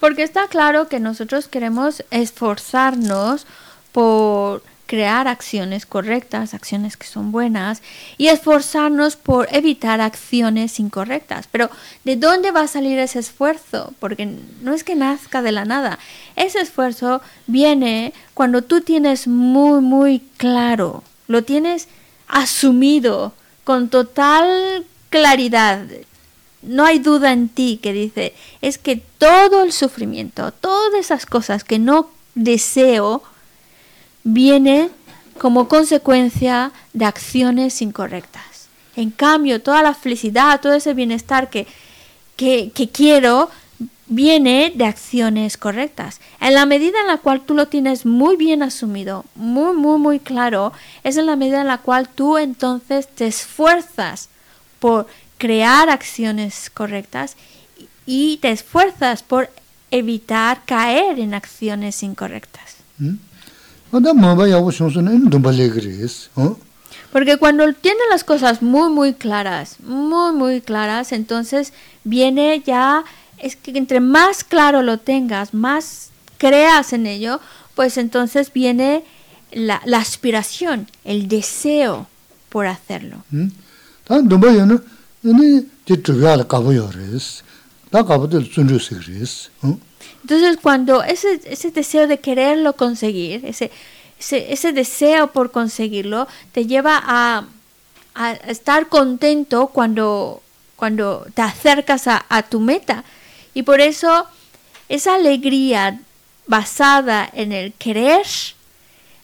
Porque está claro que nosotros queremos esforzarnos por crear acciones correctas, acciones que son buenas, y esforzarnos por evitar acciones incorrectas. Pero ¿de dónde va a salir ese esfuerzo? Porque no es que nazca de la nada. Ese esfuerzo viene cuando tú tienes muy, muy claro, lo tienes asumido con total claridad, no hay duda en ti que dice, es que todo el sufrimiento, todas esas cosas que no deseo, viene como consecuencia de acciones incorrectas. En cambio, toda la felicidad, todo ese bienestar que, que, quiero, viene de acciones correctas. En la medida en la cual tú lo tienes muy bien asumido, muy, muy, muy claro, es en la medida en la cual tú entonces te esfuerzas por crear acciones correctas y te esfuerzas por evitar caer en acciones incorrectas. 아 Porque cuando tienes las cosas muy, muy claras, muy, muy claras, entonces viene ya, es que entre más claro lo tengas, más creas en ello, pues entonces viene la, la aspiración, el deseo por hacerlo. 응? Entonces cuando ese, ese deseo de quererlo conseguir, ese, ese, deseo por conseguirlo, te lleva a, a estar contento cuando, cuando te acercas a, a tu meta. Y por eso esa alegría basada en el querer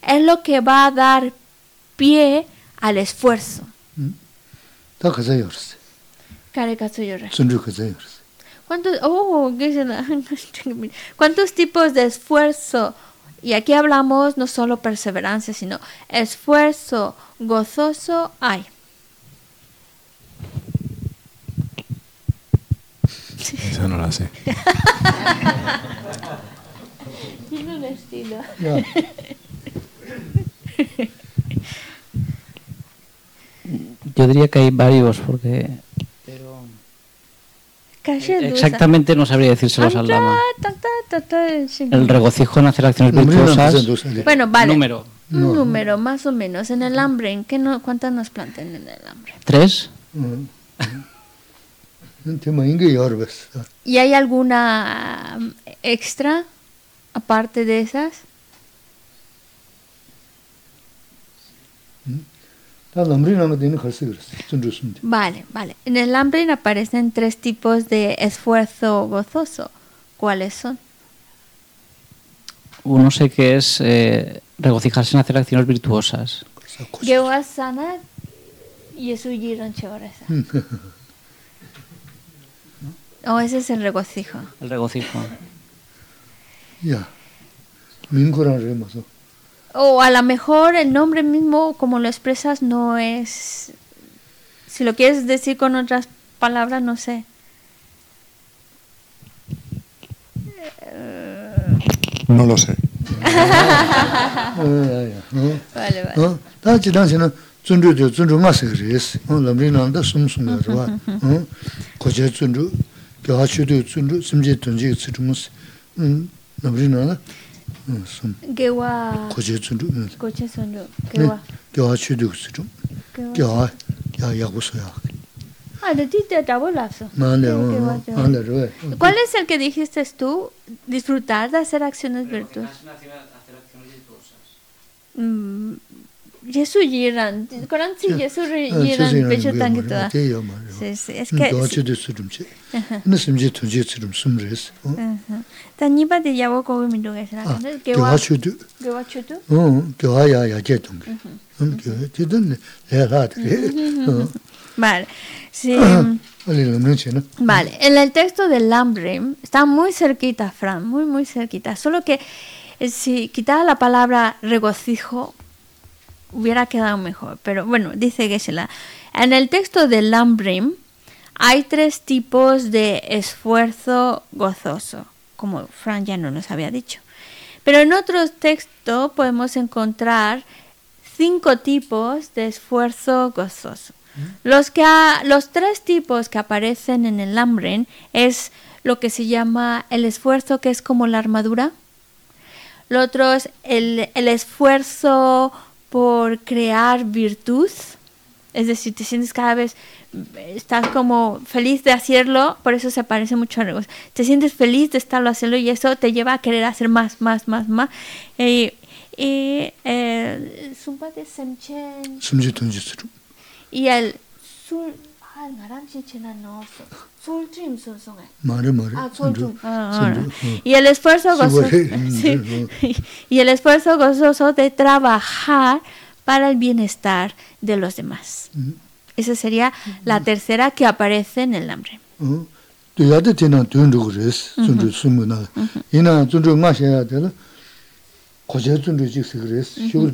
es lo que va a dar pie al esfuerzo. ¿Mm? ¿Cuántos, oh, ¿qué es la- ¿Cuántos tipos de esfuerzo? Y aquí hablamos no solo perseverancia, sino esfuerzo gozoso hay. Esa no la sé. Tiene un estilo. 야, Yo diría que hay varios, porque cayendo. Exactamente, no sabría decírselos al lama. El regocijo en hacer acciones virtuosas. Bueno, vale. Número. Un número, más o menos. En el hambre, ¿en qué no, ¿cuántas nos plantan en el hambre? ¿Tres? ¿Y hay alguna mm, extra aparte de esas? Vale, vale. En el Lamrim aparecen tres tipos de esfuerzo gozoso. ¿Cuáles son? Uno sé que es eh, regocijarse en hacer acciones virtuosas. Kharsa kosh. Gewasana Yesuyiran Chevaresa. O ese es el regocijo. El regocijo. Ya. Maso o a lo mejor el nombre mismo, como lo expresas, no es. Si lo quieres decir con otras palabras, no sé. No lo sé. vale, vale gewa goche tsundru goche tsundru gewa gewa chudu tsundru gewa ya ya gusto ya ah de ti te acabó el lapso cuál es el que dijiste tú disfrutar de hacer acciones virtuosas. Mm, Yesu yiran. Koran si Yesu ri- yiran pecho tangitoa. 게 요. 말. Sí, sí, es 음, que... gya chu de tsudum che. 나 심je tunji tsudum sum res. 어? Ajá. Taniba de yabo kogo mi lugar será. 아, Gewa gya chu de gewa chutu. 어, 교화야 야제 동기. 음, 교회 되든 내가 돼. 어. Vale. Sí. 알리는 명치는. Vale, en el texto del Lambrim está muy cerquita, Fran, muy, muy cerquita. Solo que eh, si quitara la palabra regocijo, hubiera quedado mejor. Pero bueno, dice Geshe-la. En el texto del Lambrim hay tres tipos de esfuerzo gozoso, como Fran ya no nos había dicho. Pero en otro texto podemos encontrar cinco tipos de esfuerzo gozoso. Los, que ha- los tres tipos que aparecen en el Lamren es lo que se llama el esfuerzo que es como la armadura. Lo otro es el, el esfuerzo por crear virtud. Es decir, te sientes cada vez, estás como feliz de hacerlo, por eso se parece mucho a. Te sientes feliz de estarlo haciendo y eso te lleva a querer hacer más, más, más, más. Eh, eh, y el Semchen. Y el 아, 나랑 지치나 no, 술 dream 술 송에. 말해 말해. Ah, 술 dream. 손주. Y el esfuerzo gozoso. Sí, sí. sí. Y el esfuerzo gozoso de trabajar para el bienestar de los demás. Esa sería la tercera que aparece en el hambre. 어. 또 야데 되나 돈도 그랬어. 손주 숨으나. 이나 손주 마셔야 되나. 고제 손주 직스 그랬어. 쇼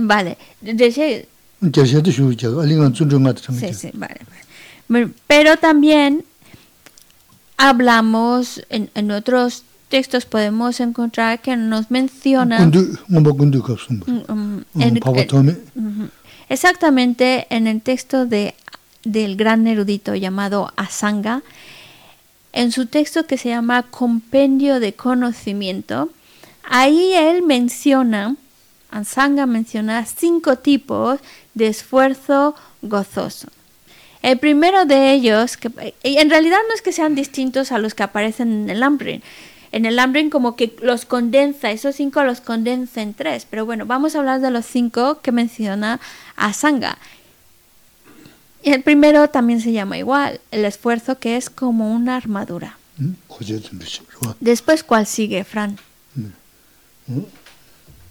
Vale, sí. Pero también hablamos, en, en, otros textos podemos encontrar que nos mencionan... exactamente en el texto de, del gran erudito llamado Asanga, en su texto que se llama Compendio de Conocimiento, ahí él menciona Ansanga menciona cinco tipos de esfuerzo gozoso. El primero de ellos, que en realidad no es que sean distintos a los que aparecen en el Ambrin. En el Ambrin como que los condensa, esos cinco los condensa en tres. Pero bueno, vamos a hablar de los cinco que menciona Asanga. Y el primero también se llama igual, el esfuerzo que es como una armadura. Después, ¿cuál sigue, Fran?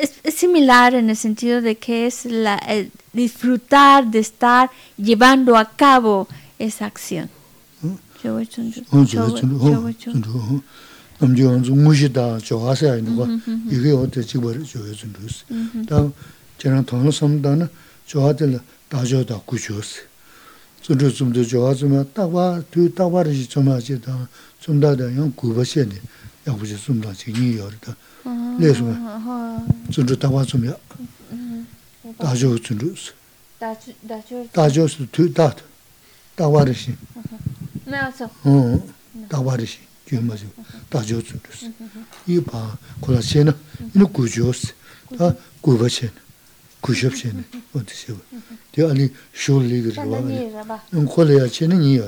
es, es similar en el sentido de que es la, el disfrutar de estar llevando a cabo esa acción. lé sumé, tsundru tawa sumé, dāchō tsundru sū. Dāchō sū tū dāt, dāwā rīshī. Nā sō? Dāwā rīshī, gyō mā sū, dāchō tsundru sū. Yī pā, kōlā chē na, yī nā gu chō sū, gu bā chē na. kushobshene otisewa. Di ani rwa. Kola ya chene.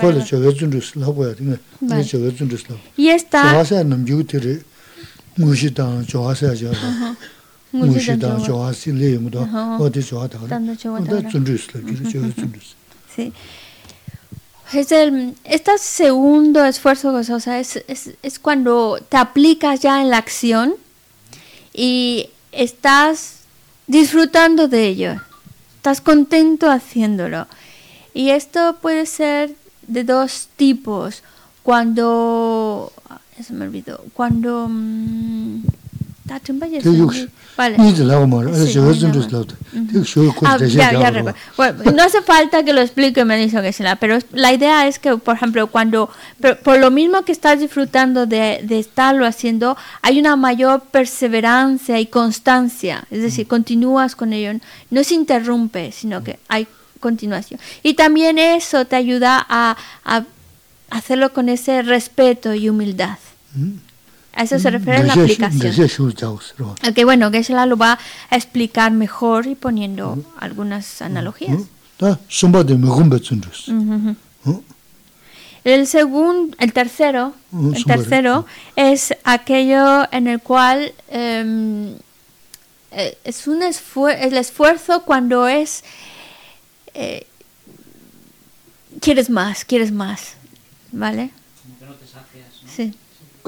Kola ya Yesta. Chawasaya namjigu tiri tanga chawasaya tanga chawasi odi Es el, este segundo esfuerzo gozosa es, es, es cuando te aplicas ya en la acción y estás disfrutando de ello, estás contento haciéndolo. Y esto puede ser de dos tipos. Cuando... ya Se me olvidó. Cuando... mm, ta chumba ya se me 대육 olvidó. Vale. 니들 하고 말아 Sí, 저거 no, 준비스 no. 하고 대육 쇼 Ah, 코스 ya, ya 대신 recuerdo. Bueno, no hace falta que lo explique, me dice que será, pero es- la idea es que, por ejemplo, cuando, pero por lo mismo que estás disfrutando de, de estarlo haciendo, hay una mayor perseverancia y constancia, es decir, continúas con ello, no se interrumpe, sino que hay continuación. Y también eso te ayuda a, a hacerlo con ese respeto y humildad. A eso se refiere a la aplicación. Ok, bueno, Geshe-la lo va a explicar mejor y poniendo algunas analogías. Mm, mm, mm. El segundo, el tercero, el tercero es aquello en el cual em, eh, es un esfuer el esfuerzo cuando es eh, quieres más, quieres más, ¿vale? Sí,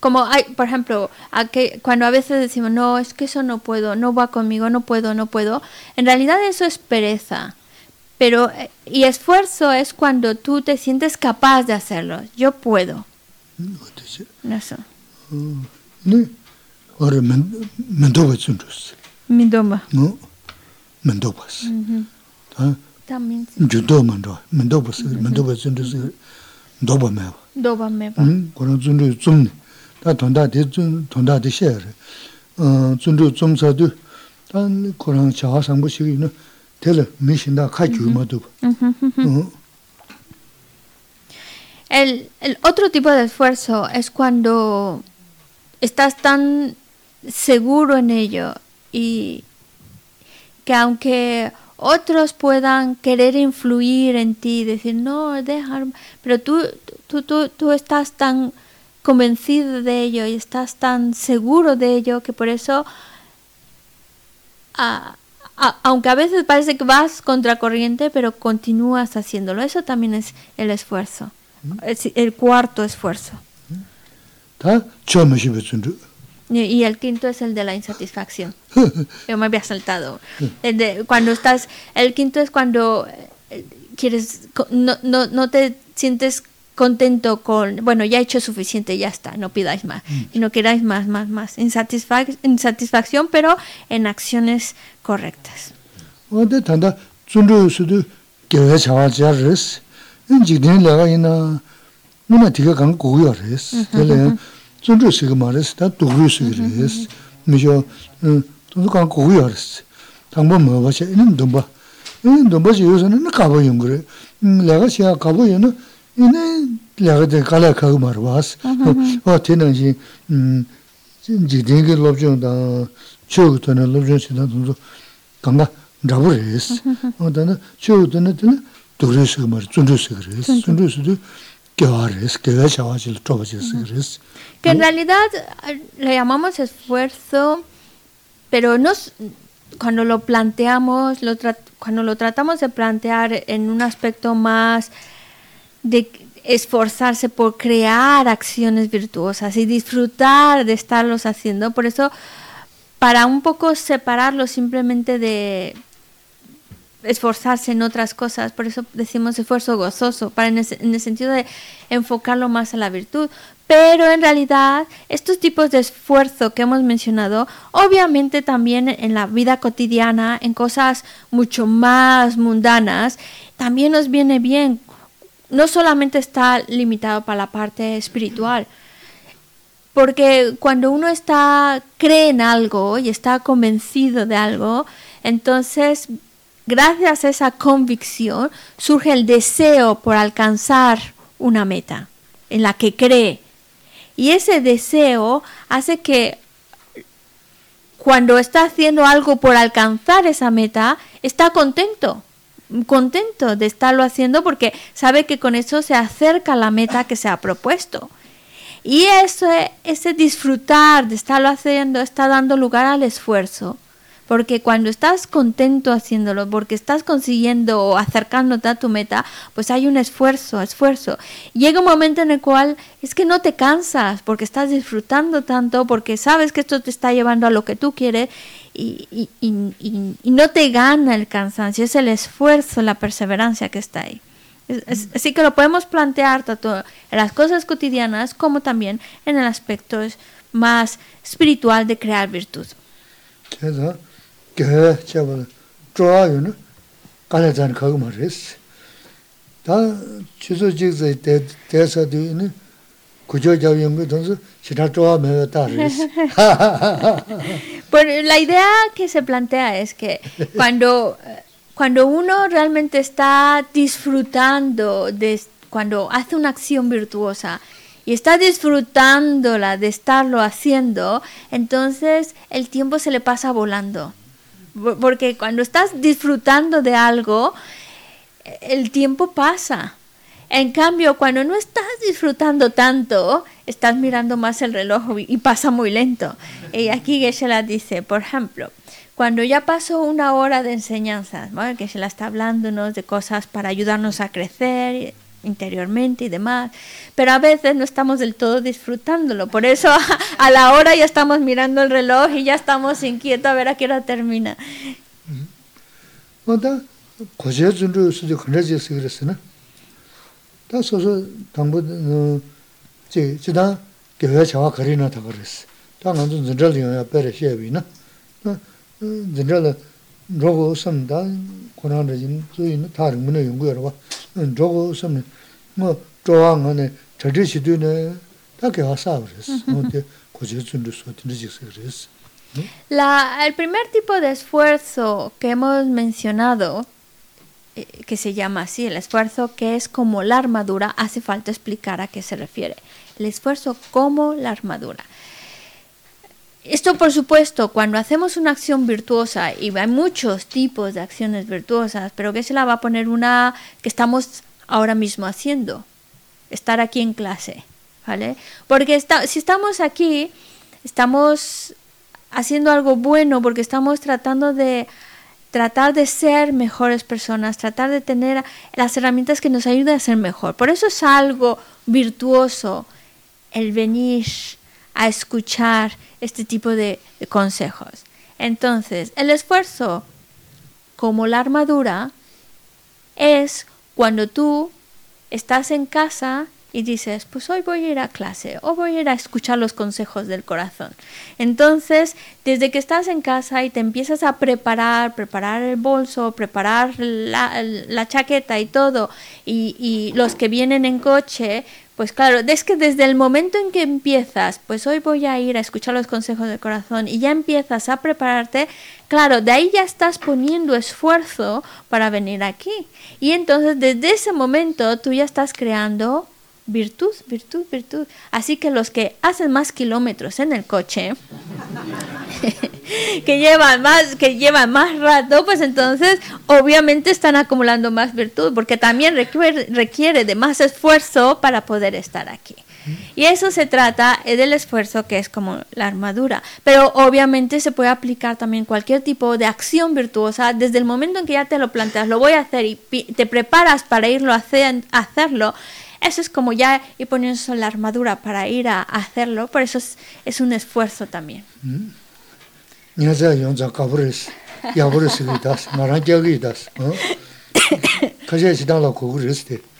como hay, por ejemplo, a que cuando a veces decimos, no, es que eso no puedo, no va conmigo, no puedo, no puedo, en realidad eso es pereza. Pero, eh, y esfuerzo es cuando tú te sientes capaz de hacerlo. Yo puedo. Mm, eso. Mm, Ahora, Mendoba es un Mendoba. No, Mendoba. ¿Ah? También. Judo Mendoba. Mendoba es un Mendoba mm, es un Doba meba. Doba meba. Cuando es un 다 돈다데 준 돈다데 셰르 어 준주 좀서도 단 그런 자화 상부식이는 텔레 미신다 가주마도 어 El, el otro tipo de esfuerzo es cuando estás tan seguro en ello y que aunque otros puedan querer influir en ti, decir, no, dejar, pero tú, tú, tú, tú estás tan convencido de ello y estás tan seguro de ello que por eso, aunque a veces parece que vas contracorriente, pero continúas haciéndolo. Eso también es el esfuerzo, el, el cuarto esfuerzo. Y, el quinto es el de la insatisfacción. Yo me había saltado. El de, cuando estás, el quinto es cuando eh, quieres, no, no, no te sientes contento con, bueno, ya he hecho suficiente, ya está, no pidáis más, y no queráis más, más, más. Insatisfac- insatisfacción, pero en acciones correctas. 어데 단다 준주스도 교회 자와자르스 인지된 내가 이나 누나 디가 간 고요레스 텔레 준주스가 말레스 다 도루스그레스 미죠 음 돈도 간 고요레스 당번 뭐 봐서 이는 돈바 이는 돈바지 요새는 가보 연구래 음 내가 시야 가보 연은 이는 내가 데 갈아 가고 말 와스 어 되는지 음 지딩 게 롭종다 저거는 롭종시다 돈도 강가 잡으레스 어다나 저거는 도르스 말 준주스 그레스 준주스도 겨와레스 겨와 자와질 쪼바지스 그레스 Que en realidad eh, le llamamos esfuerzo, pero no s- cuando lo planteamos, lo tra- cuando lo tratamos de plantear en un aspecto más de esforzarse por crear acciones virtuosas y disfrutar de estarlos haciendo. Por eso, para un poco separarlo simplemente de esforzarse en otras cosas, por eso decimos esfuerzo gozoso, para en, el sentido de enfocarlo más a la virtud. Pero en realidad, estos tipos de esfuerzo que hemos mencionado, obviamente también en la vida cotidiana, en cosas mucho más mundanas, también nos viene bien. No solamente está limitado para la parte espiritual, porque cuando uno está cree en algo y está convencido de algo, entonces gracias a esa convicción surge el deseo por alcanzar una meta en la que cree. Y ese deseo hace que cuando está haciendo algo por alcanzar esa meta, está contento, contento de estarlo haciendo porque sabe que con eso se acerca a la meta que se ha propuesto. Y ese, ese disfrutar de estarlo haciendo está dando lugar al esfuerzo porque cuando estás contento haciéndolo, porque estás consiguiendo o acercándote a tu meta, pues hay un esfuerzo, esfuerzo. Llega un momento en el cual es que no te cansas, porque estás disfrutando tanto, porque sabes que esto te está llevando a lo que tú quieres y, no te gana el cansancio, es el esfuerzo, la perseverancia que está ahí. así que lo podemos plantear tanto en las cosas cotidianas como también en el aspecto más espiritual de crear virtud. Jab yungu donsu shina zhuwa me ta res. Bueno, la idea que se plantea es que cuando, cuando uno realmente está disfrutando de cuando hace una acción virtuosa y está disfrutándola de estarlo haciendo, entonces el tiempo se le pasa volando porque cuando estás disfrutando de algo, el tiempo pasa. En cambio, cuando no estás disfrutando tanto, estás mirando más el reloj y pasa muy lento. Y aquí Geshe-la dice, por ejemplo, cuando ya pasó una hora de enseñanza, que se la está hablándonos de cosas para ayudarnos a crecer, interiormente y demás, pero a veces no estamos del todo disfrutándolo. Por eso a, la hora ya estamos mirando el reloj y ya estamos inquietos a ver a qué hora termina. La, el primer tipo de esfuerzo que hemos mencionado, que se llama así, el esfuerzo que es como la armadura, hace falta explicar a qué se refiere. El esfuerzo como la armadura. Esto, por supuesto, cuando hacemos una acción virtuosa, y hay muchos tipos de acciones virtuosas, pero que se la va a poner una que estamos ahora mismo haciendo, estar aquí en clase, ¿vale? Porque si estamos aquí, estamos haciendo algo bueno, porque estamos tratando de tratar de ser mejores personas, tratar de tener las herramientas que nos ayuden a ser mejor. Por eso es algo virtuoso el venir a escuchar este tipo de, consejos. Entonces, el esfuerzo, como la armadura, es cuando tú estás en casa y dices, pues hoy voy a ir a clase o voy a ir a escuchar los consejos del corazón. Entonces, desde que estás en casa y te empiezas a preparar, preparar el bolso, preparar la, chaqueta y todo, y, y, los que vienen en coche, pues claro, es que desde el momento en que empiezas, pues hoy voy a ir a escuchar los consejos del corazón y ya empiezas a prepararte, claro, de ahí ya estás poniendo esfuerzo para venir aquí. Y entonces desde ese momento tú ya estás creando virtud, virtud, virtud. Así que los que hacen más kilómetros en el coche, que llevan más, que llevan más rato, pues entonces obviamente están acumulando más virtud, porque también requiere, requiere de más esfuerzo para poder estar aquí. Y eso se trata del esfuerzo que es como la armadura. Pero obviamente se puede aplicar también cualquier tipo de acción virtuosa desde el momento en que ya te lo planteas, lo voy a hacer y te preparas para irlo a hacer, hacerlo eso es como ya ir poniéndose la armadura para ir a, a hacerlo, por eso es, es un esfuerzo también.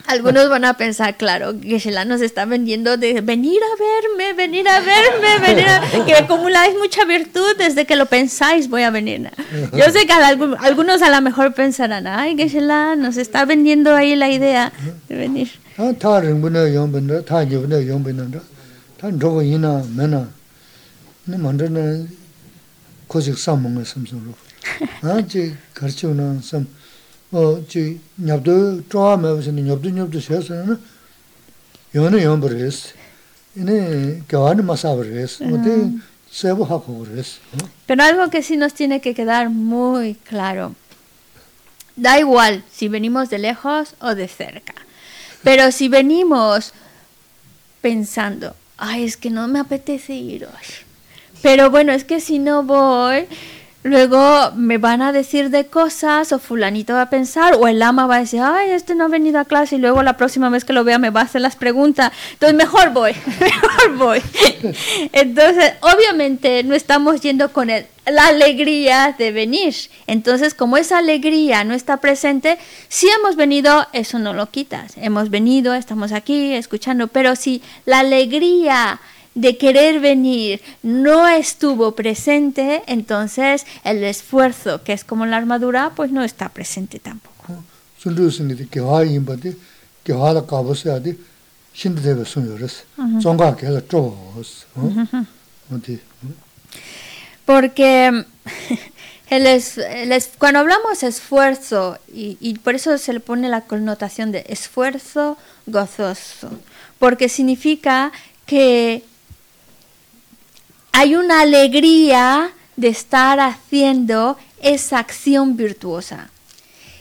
Algunos van a pensar, claro, Geshe-la nos está vendiendo de venir a verme, venir a verme, venir a... que acumuláis mucha virtud desde que lo pensáis voy a venir. Yo sé que algu- algunos a lo mejor pensarán, ay, Geshe-la nos está vendiendo ahí la idea de venir. Pero algo que sí nos tiene que quedar muy claro, da igual si venimos de lejos o de cerca. Pero si venimos pensando, ay, es que no me apetece ir hoy. Pero bueno, es que si no voy, luego me van a decir de cosas o fulanito va a pensar o el ama va a decir, ay, este no ha venido a clase y luego la próxima vez que lo vea me va a hacer las preguntas. Entonces mejor voy, mejor voy. Entonces, obviamente no estamos yendo con el- la alegría de venir. Entonces, como esa alegría no está presente, si hemos venido, eso no lo quitas. Hemos venido, estamos aquí escuchando, pero si la alegría de querer venir no estuvo presente, entonces el esfuerzo, que es como la armadura, pues no está presente tampoco. 순두 Porque cuando hablamos esfuerzo, y, y por eso se le pone la connotación de esfuerzo gozoso, porque significa que hay una alegría de estar haciendo esa acción virtuosa.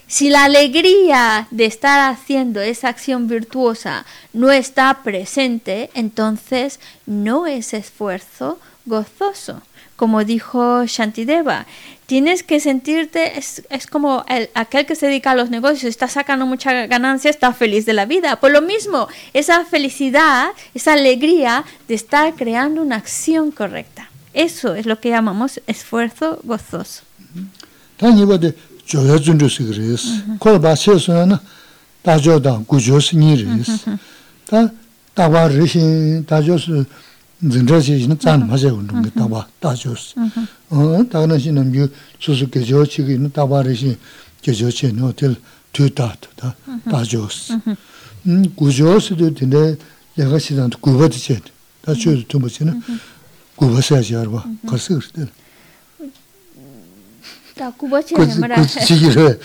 Si la alegría de estar haciendo esa acción virtuosa no está presente, entonces no es esfuerzo gozoso. Como dijo Shantideva, tienes que sentirte, es, es como el- aquel que se dedica a los negocios, está sacando mucha ganancia, está feliz de la vida. Por lo mismo, esa felicidad, esa alegría de estar creando una acción correcta. Eso es lo que llamamos esfuerzo gozoso. 다이 바데 조야 준주스 그레스. 콜 바세스나 다조다 구조스 니레스. 다 다바 르신 다조스 진저시는 짠 맞아 운동 게 다바 다조스. 어 다나시는 유 수수께 저치기는 다바 르신 저저치는 호텔 뒤다다 다조스. 음 구조스도 근데 내가 시단 구버드체. 다 줘도 좀 뭐지는 구버셔야지 알아. 가서 그래. kuchigire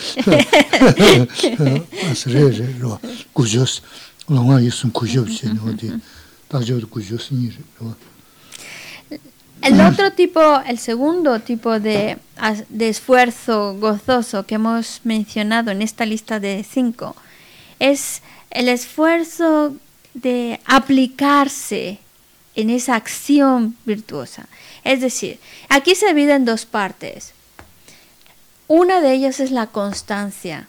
asre re ro kujos longa yisun kujos chen odi tajo kujos ni ro El otro tipo, el segundo tipo de, de esfuerzo gozoso que hemos mencionado en esta lista de cinco es el esfuerzo de aplicarse en esa acción virtuosa. Es decir, aquí se divide en dos partes. Una de ellas es la constancia.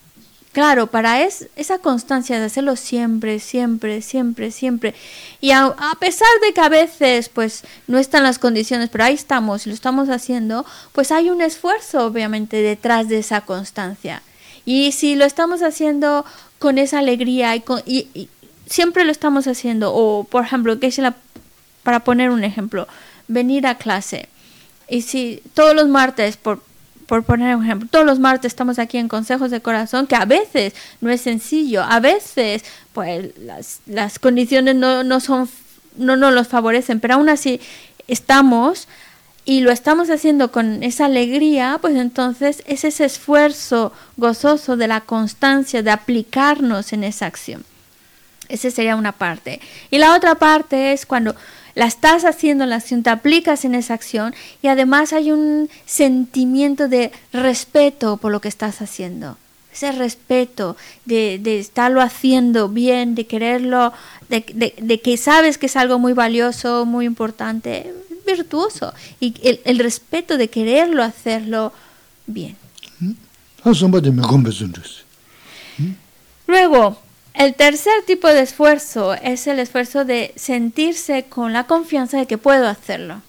Claro, para es, esa constancia de hacerlo siempre, siempre, siempre, siempre. Y a, a pesar de que a veces pues no están las condiciones, pero ahí estamos y lo estamos haciendo, pues hay un esfuerzo obviamente detrás de esa constancia. Y si lo estamos haciendo con esa alegría y, con- y- siempre lo estamos haciendo, o por ejemplo, es la, para poner un ejemplo, venir a clase. Y si todos los martes, por, por poner un ejemplo, todos los martes estamos aquí en Consejos de Corazón, que a veces no es sencillo, a veces pues las, las condiciones no, no son, no nos los favorecen, pero aún así estamos y lo estamos haciendo con esa alegría, pues entonces es ese esfuerzo gozoso de la constancia, de aplicarnos en esa acción. Esa sería una parte. Y la otra parte es cuando la estás haciendo la acción, te aplicas en esa acción y además hay un sentimiento de respeto por lo que estás haciendo. Ese respeto de, de estarlo haciendo bien, de quererlo, de, de- de que sabes que es algo muy valioso, muy importante, virtuoso. Y el, el respeto de quererlo hacerlo bien. 다 somba de me gombe zundus Luego, el tercer tipo de esfuerzo es el esfuerzo de sentirse con la confianza de que puedo hacerlo.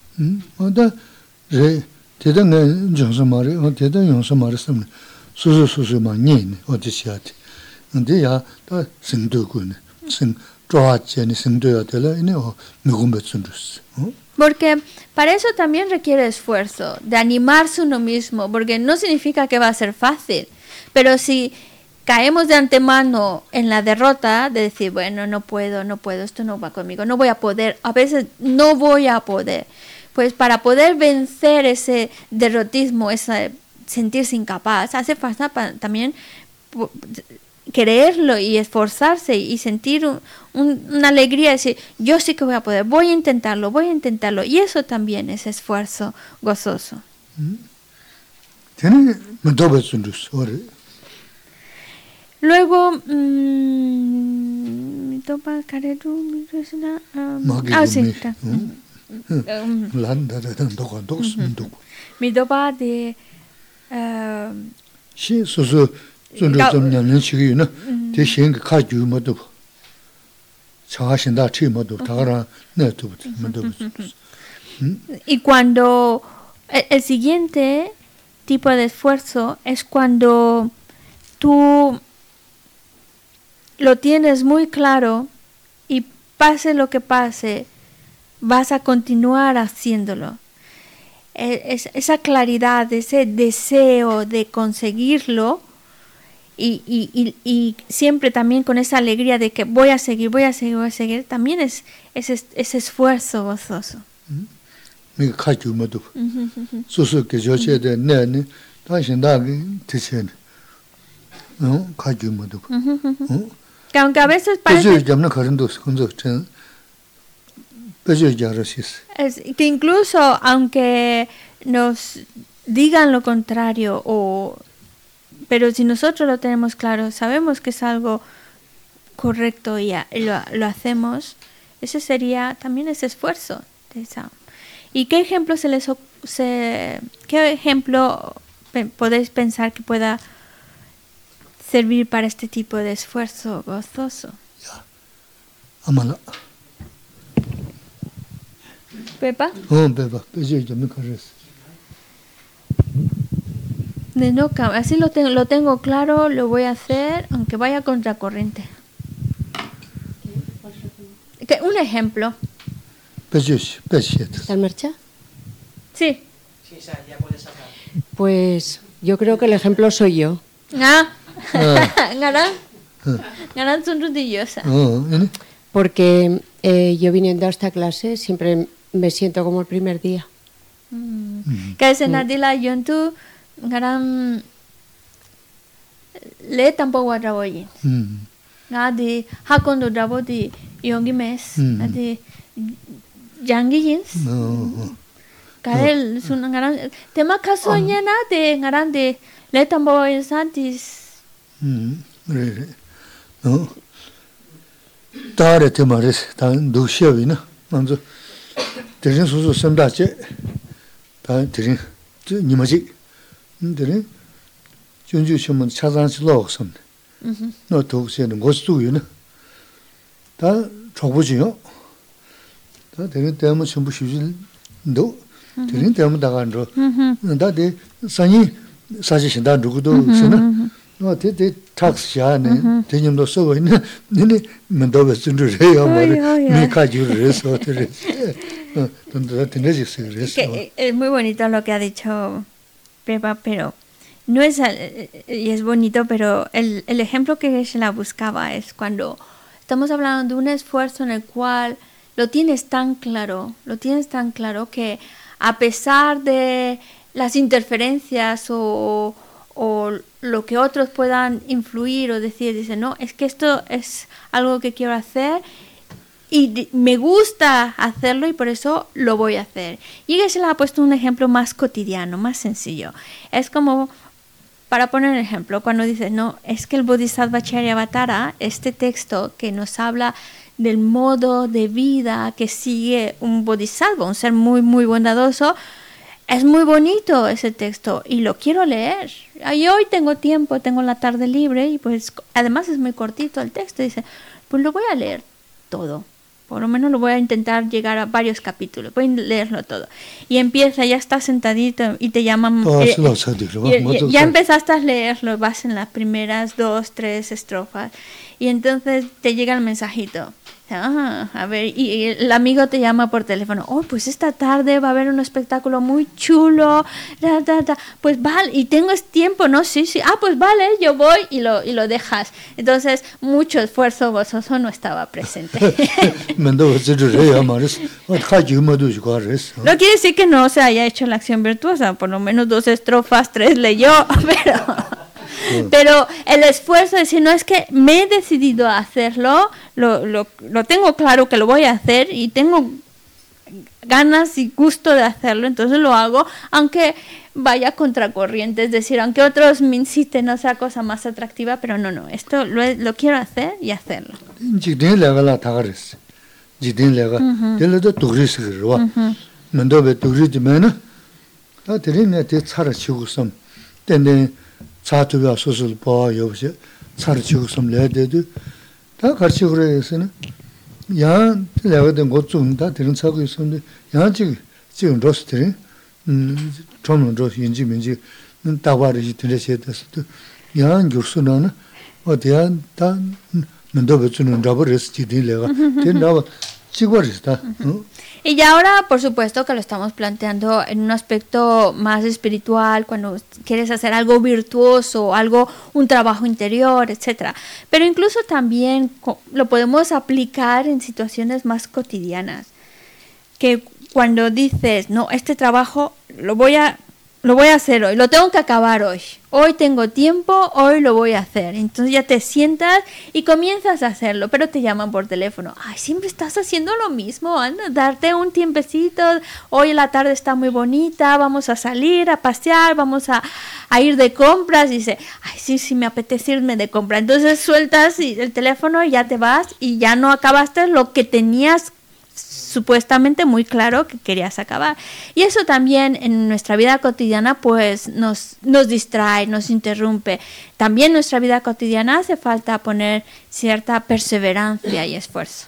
Porque para eso también requiere esfuerzo, de animarse uno mismo, porque no significa que va a ser fácil, pero si caemos de antemano en la derrota de decir, bueno, no puedo, no puedo, esto no va conmigo, no voy a poder, a veces no voy a poder. Pues para poder vencer ese derrotismo, ese sentirse incapaz, hace falta también creerlo y esforzarse y sentir un, una alegría, decir, yo sí que voy a poder, voy a intentarlo, voy a intentarlo. Y eso también es esfuerzo gozoso. Mm. Luego, mmm, toma Kareru, Ah, sí. Mi topa de. Eh, sí, su su. Mm. Y cuando e, el siguiente tipo de esfuerzo es cuando tú lo tienes muy claro y pase lo que pase, vas a continuar haciéndolo. E- es- esa claridad, ese deseo de conseguirlo y, y- y- y siempre también con esa alegría de que voy a seguir, voy a seguir, voy a seguir, también es ese, ese esfuerzo gozoso. 미가 que aunque a veces parece... Es que incluso aunque nos digan lo contrario o pero si nosotros lo tenemos claro, sabemos que es algo correcto y, lo, lo, hacemos, ese sería también ese esfuerzo de esa. ¿Y qué ejemplo se les se, qué ejemplo podéis pensar que pueda servir para este tipo de esfuerzo gozoso. Ya. Amala. Pepa. Oh, Pepa. Yo me de no así lo, tengo, lo tengo claro, lo voy a hacer, aunque vaya contracorriente. Que, un ejemplo. ¿Está en marcha? Sí. sí ya puedes Pues yo creo que el ejemplo soy yo. Ah. Ah. Ah, ¿eh? Porque eh, yo viniendo a esta clase siempre me siento como el primer día. Mm. Mm. Mm. Eh, le tampoco a trabajar. Nga hakondo drabo di yongi mes, di jangi yins. Kare sun ngaran, tema kaso nye ah. na de de le tambo yinsan di re no dāre te ma res, dāng dūkṣiya wī na, nānzu, dērīng sūsū samdā che, dāng dērīng, nima chik, dērīng, chūnchū shūma chāsāng chī lōg samdā, nō dūkṣiya nā ngōs tū wī na, dāng chōkbū chī yō, dāng dērīng dēma chūmbu shūchī ndō, dērīng dēma dāgā ndō, dā dē sāñi sāchī shindā ndō nō tē tē tāks xā nē, tē ñam tō sō wā nē, nē nē mē ndō bē sūn rū rē yā mā rē, mē kā jū rū rē sō tē rē, tē nē. Es muy bonito lo que ha dicho Pepa, pero no es, eh, eh, y es bonito, pero el, el ejemplo que se la buscaba es cuando estamos hablando de un esfuerzo en el cual lo tienes tan claro, lo tienes tan claro que a pesar de las interferencias o, o lo que otros puedan influir o decir, dice, no, es que esto es algo que quiero hacer y me gusta hacerlo y por eso lo voy a hacer. Y ella se le ha puesto un ejemplo más cotidiano, más sencillo. Es como, para poner un ejemplo, cuando dice, no, es que el Bodhisattva Charyavatara, este texto que nos habla del modo de vida que sigue un Bodhisattva, un ser muy, muy bondadoso, es muy bonito ese texto y lo quiero leer. Y hoy tengo tiempo, tengo la tarde libre y pues además es muy cortito el texto. Dice, pues lo voy a leer todo. Por lo menos lo voy a intentar llegar a varios capítulos. Voy a leerlo todo. Y empieza, ya estás sentadito y te llaman. eh, y- ya empezaste a leerlo, vas en las primeras dos, tres estrofas. Y entonces te llega el mensajito. Ah, a ver, y el amigo te llama por teléfono. Oh, pues esta tarde va a haber un espectáculo muy chulo. Da, da, da. Pues vale, y tengo tiempo, ¿no? Sí, sí. Ah, pues vale, yo voy y lo, y lo dejas. Entonces, mucho esfuerzo gozoso no estaba presente. no quiere decir que no se haya hecho la acción virtuosa. Por lo menos dos estrofas, tres leyó, pero pero el esfuerzo de decir, no es que me he decidido a hacerlo, lo, lo, lo tengo claro que lo voy a hacer y tengo ganas y gusto de hacerlo, entonces lo hago, aunque vaya contracorriente, es decir, aunque otros me inciten a sea cosa más atractiva, pero no, no, esto lo, lo quiero hacer y hacerlo. 지딘 레가라 타가르스 지딘 레가 델도 두그리스 그러와 맨도 베 두그리지면은 다 드리네 데 차라 치고섬 근데 차투가 소설 봐 여보세 차라 치고섬 레데도 다 같이 그래서는 야 내가 된 것좀 다 드는 차고 있었는데 야 지금 지금 로스트리 음 좀은 로 인지 민지 다와르지 들으셔야 됐어도 야 교수는 어디야 다 맨도 베츠는 잡으랬지 지딘 레가 된 잡아 찍어리스다 응 Y ya ahora, por supuesto, que lo estamos planteando en un aspecto más espiritual, cuando quieres hacer algo virtuoso, algo, un trabajo interior, etcétera. Pero incluso también lo podemos aplicar en situaciones más cotidianas. Que cuando dices, no, este trabajo lo voy a lo voy a hacer hoy, lo tengo que acabar hoy. Hoy tengo tiempo, hoy lo voy a hacer. Entonces ya te sientas y comienzas a hacerlo, pero te llaman por teléfono. Ay, siempre estás haciendo lo mismo, anda, darte un tiempecito. Hoy la tarde está muy bonita, vamos a salir a pasear, vamos a, a ir de compras. Dice, ay, sí, sí, me apetece irme de compra. Entonces sueltas el teléfono y ya te vas y ya no acabaste lo que tenías supuestamente muy claro que querías acabar. Y eso también en nuestra vida cotidiana pues nos, nos distrae, nos interrumpe. También en nuestra vida cotidiana hace falta poner cierta perseverancia y esfuerzo.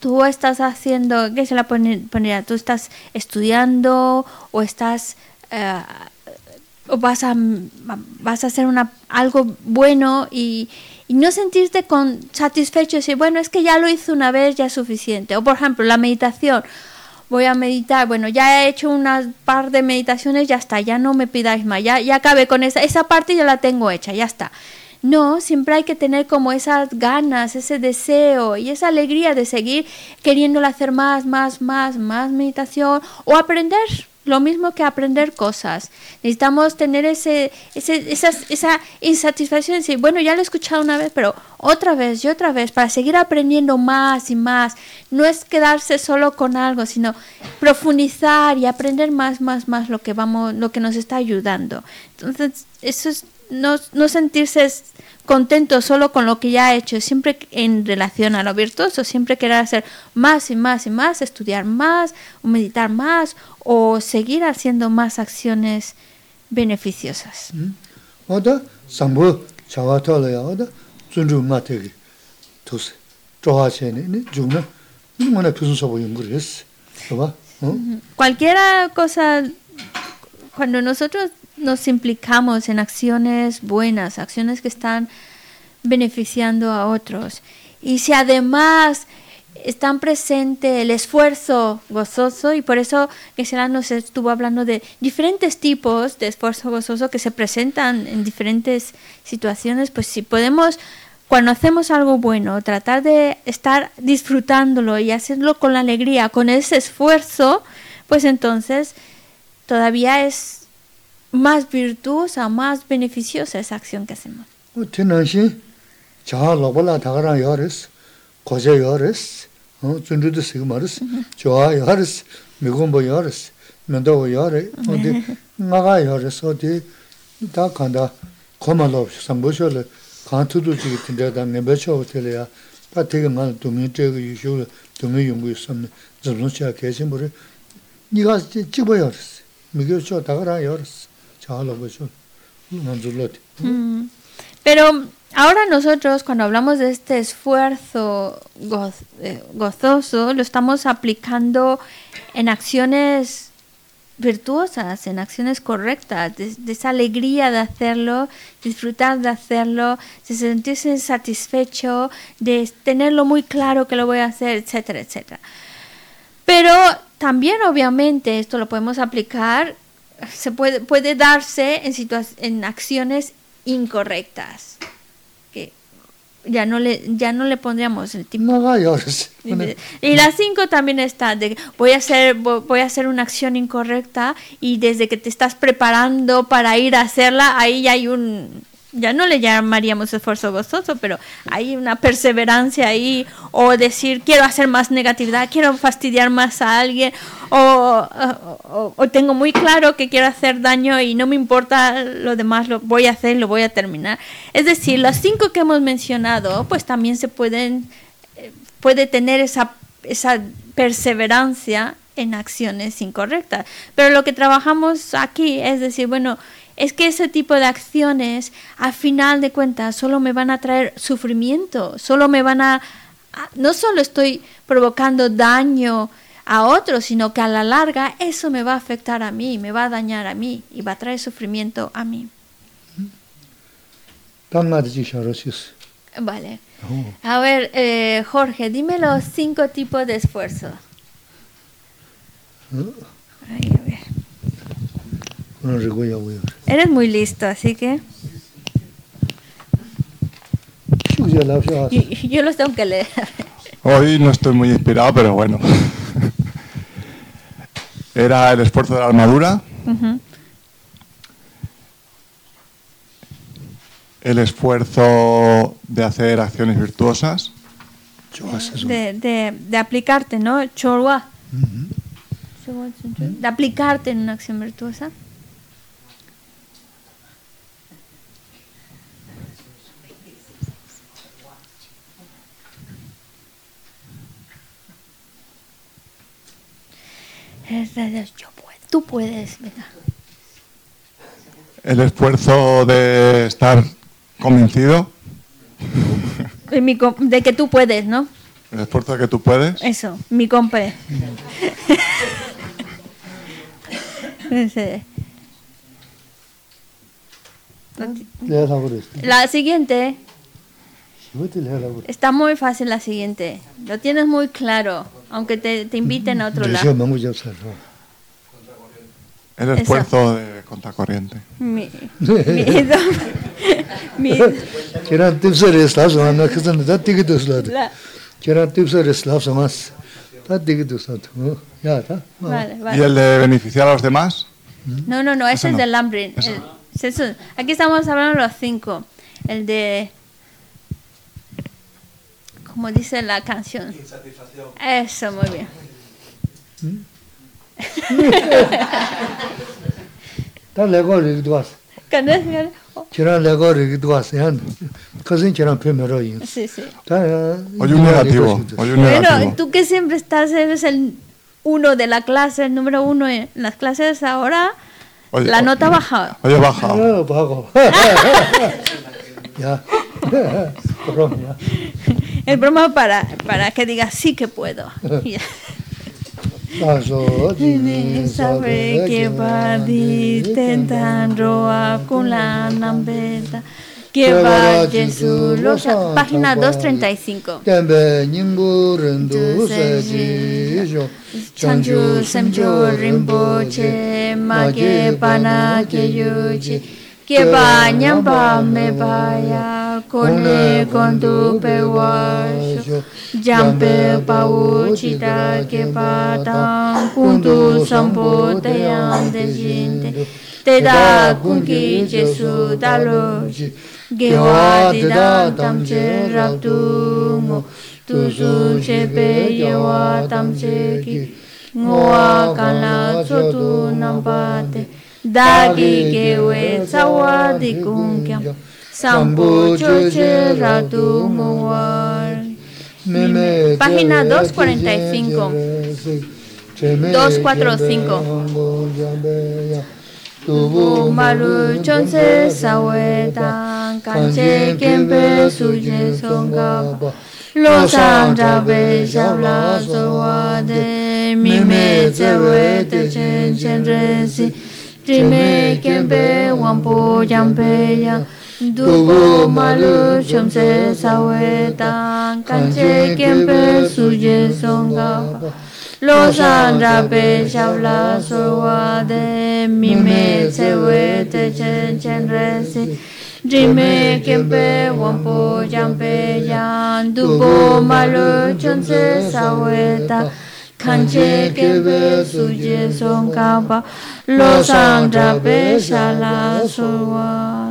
tú estás haciendo, ¿qué se la pondría? Tú estás estudiando o estás... eh, o vas a, vas a hacer una, algo bueno y, y no sentirte con satisfecho y decir, bueno, es que ya lo hice una vez, ya es suficiente. O por ejemplo, la meditación. Voy a meditar, bueno, ya he hecho unas par de meditaciones, ya está, ya no me pidáis más, ya, ya acabé con esa, esa parte ya la tengo hecha, ya está. No, siempre hay que tener como esas ganas, ese deseo y esa alegría de seguir queriéndole hacer más, más, más, más meditación o aprender lo mismo que aprender cosas. Necesitamos tener ese, ese, esas- esa insatisfacción de decir, bueno, ya lo he escuchado una vez, pero otra vez y otra vez, para seguir aprendiendo más y más. No es quedarse solo con algo, sino profundizar y aprender más, más, más lo que vamos, lo que nos está ayudando. Entonces, eso es no, no sentirse contento solo con lo que ya ha hecho, siempre en relación a lo virtuoso, siempre querer hacer más y más y más, estudiar más, meditar más, o seguir haciendo más acciones beneficiosas. Cualquiera cosa, cuando nosotros nos implicamos en acciones buenas, acciones que están beneficiando a otros, y si además están presente el esfuerzo gozoso y por eso que Geshe-la nos estuvo hablando de diferentes tipos de esfuerzo gozoso que se presentan en diferentes situaciones, pues si podemos cuando hacemos algo bueno, tratar de estar disfrutándolo y hacerlo con la alegría, con ese esfuerzo, pues entonces todavía es más virtuosa, más beneficiosa esa acción que hacemos. Utenashi cha lobola thagara yoris, koje yoris, zundu de sigmaris, mm-hmm. joa yoris, migumbo yoris, mendo yore, odi naga yoris odi ta kanda komalo samboshole kantudu ji tinda da nebecho otele ya ta tege man dumi tege yishu dumi yungu sam zundu cha keshin bure niga chigbo yoris, migyo cho thagara yoris. Dzūlōti. Mm. Pero ahora nosotros cuando hablamos de este esfuerzo eh, gozoso, lo estamos aplicando en acciones virtuosas, en acciones correctas, de, de esa alegría de hacerlo, disfrutar de hacerlo, de sentirse satisfecho, de tenerlo muy claro que lo voy a hacer, etcétera, etcétera. Pero también obviamente esto lo podemos aplicar, se puede, puede darse en, situa en acciones incorrectas. Que ya no le, ya no le pondríamos el tipo. No vayas. Y la 5 también está de voy a hacer voy a hacer una acción incorrecta y desde que te estás preparando para ir a hacerla, ahí ya hay un ya no le llamaríamos esfuerzo gozoso, pero hay una perseverancia ahí o decir quiero hacer más negatividad, quiero fastidiar más a alguien o, tengo muy claro que quiero hacer daño y no me importa lo demás, lo voy a hacer, lo voy a terminar. Es decir, las cinco que hemos mencionado pues también se pueden eh, puede tener esa, esa perseverancia en acciones incorrectas. Pero lo que trabajamos aquí es decir, bueno, es que ese tipo de acciones, al final de cuentas, solo me van a traer sufrimiento, solo me van a... No solo estoy provocando daño a otros, sino que a la larga eso me va a afectar a mí, me va a dañar a mí y va a traer sufrimiento a mí. Vale. Oh. A ver, eh, Jorge, dime los cinco tipos de esfuerzo. ¿Eh? Ay. Eres muy listo, así que... Yo, los tengo que leer. Hoy no estoy muy inspirado, pero bueno. Era el esfuerzo de la armadura. El esfuerzo de hacer acciones virtuosas. De, aplicarte, ¿no? De aplicarte en una acción virtuosa. Yo puedo, tú puedes. Venga. El esfuerzo de estar convencido. De que tú puedes, ¿no? El esfuerzo de que tú puedes. Eso, mi compre. la siguiente. Está muy fácil la siguiente. Lo tienes muy claro aunque te, te inviten a otro lado. Yo muy orgulloso. El esfuerzo Eso. de contracorriente. Mi, mi idol. mi idol. Kiran tipsa reslav samas, na kisan da tigi duslad. Kiran tipsa reslav samas, da tigi duslad. Ya, ta. Vale, vale. ¿Y el de beneficiar a los demás? No, no, no, ese, ese no. es del hambre. Aquí estamos hablando los cinco. El de Como dice la canción. Eso, muy bien. 다 내가 이기도 왔어. Cuando es- 계란 내가 이기도 왔어. 한 그선 계란 페메로 인. Sí, sí. 다. Hoy un negativo, hoy un Bueno, negativo. tú que siempre estás, eres el uno de la clase, el número uno en las clases ahora, Oye, la o- nota ha bajado. Hoy he broma. Es broma para, para que digas sí que puedo. página 235 ke pa nyamba me baya, kone kondu pe washo, jampe pa uchita ke pa tang, kundu sampo te yang de jinte, te da kunki jesu dalo, gewa di da tam che rap tu mo, tu su che pe yewa tam che ki, ngoa kan la cho tu nam pa te, da ki ke we tsawa di kung kyam, sampo cho che ra tu mo war. Página 245. 245. Tubu malu chonse sawe tang kanche kempe suje songa lo san rabe shabla sowa de mi me tsewe te chen chen re si Trime kempe wampo jampe ya Dubu malu chonse sawe tang kanche kempe suje songa. Lo san rabe shabla sowa de mi me tsewe te chen chen re si Dime kempe wampo jampe yan dubo malo chonse saweta kanche kebe suje songkaba lo sang drape shala suwa.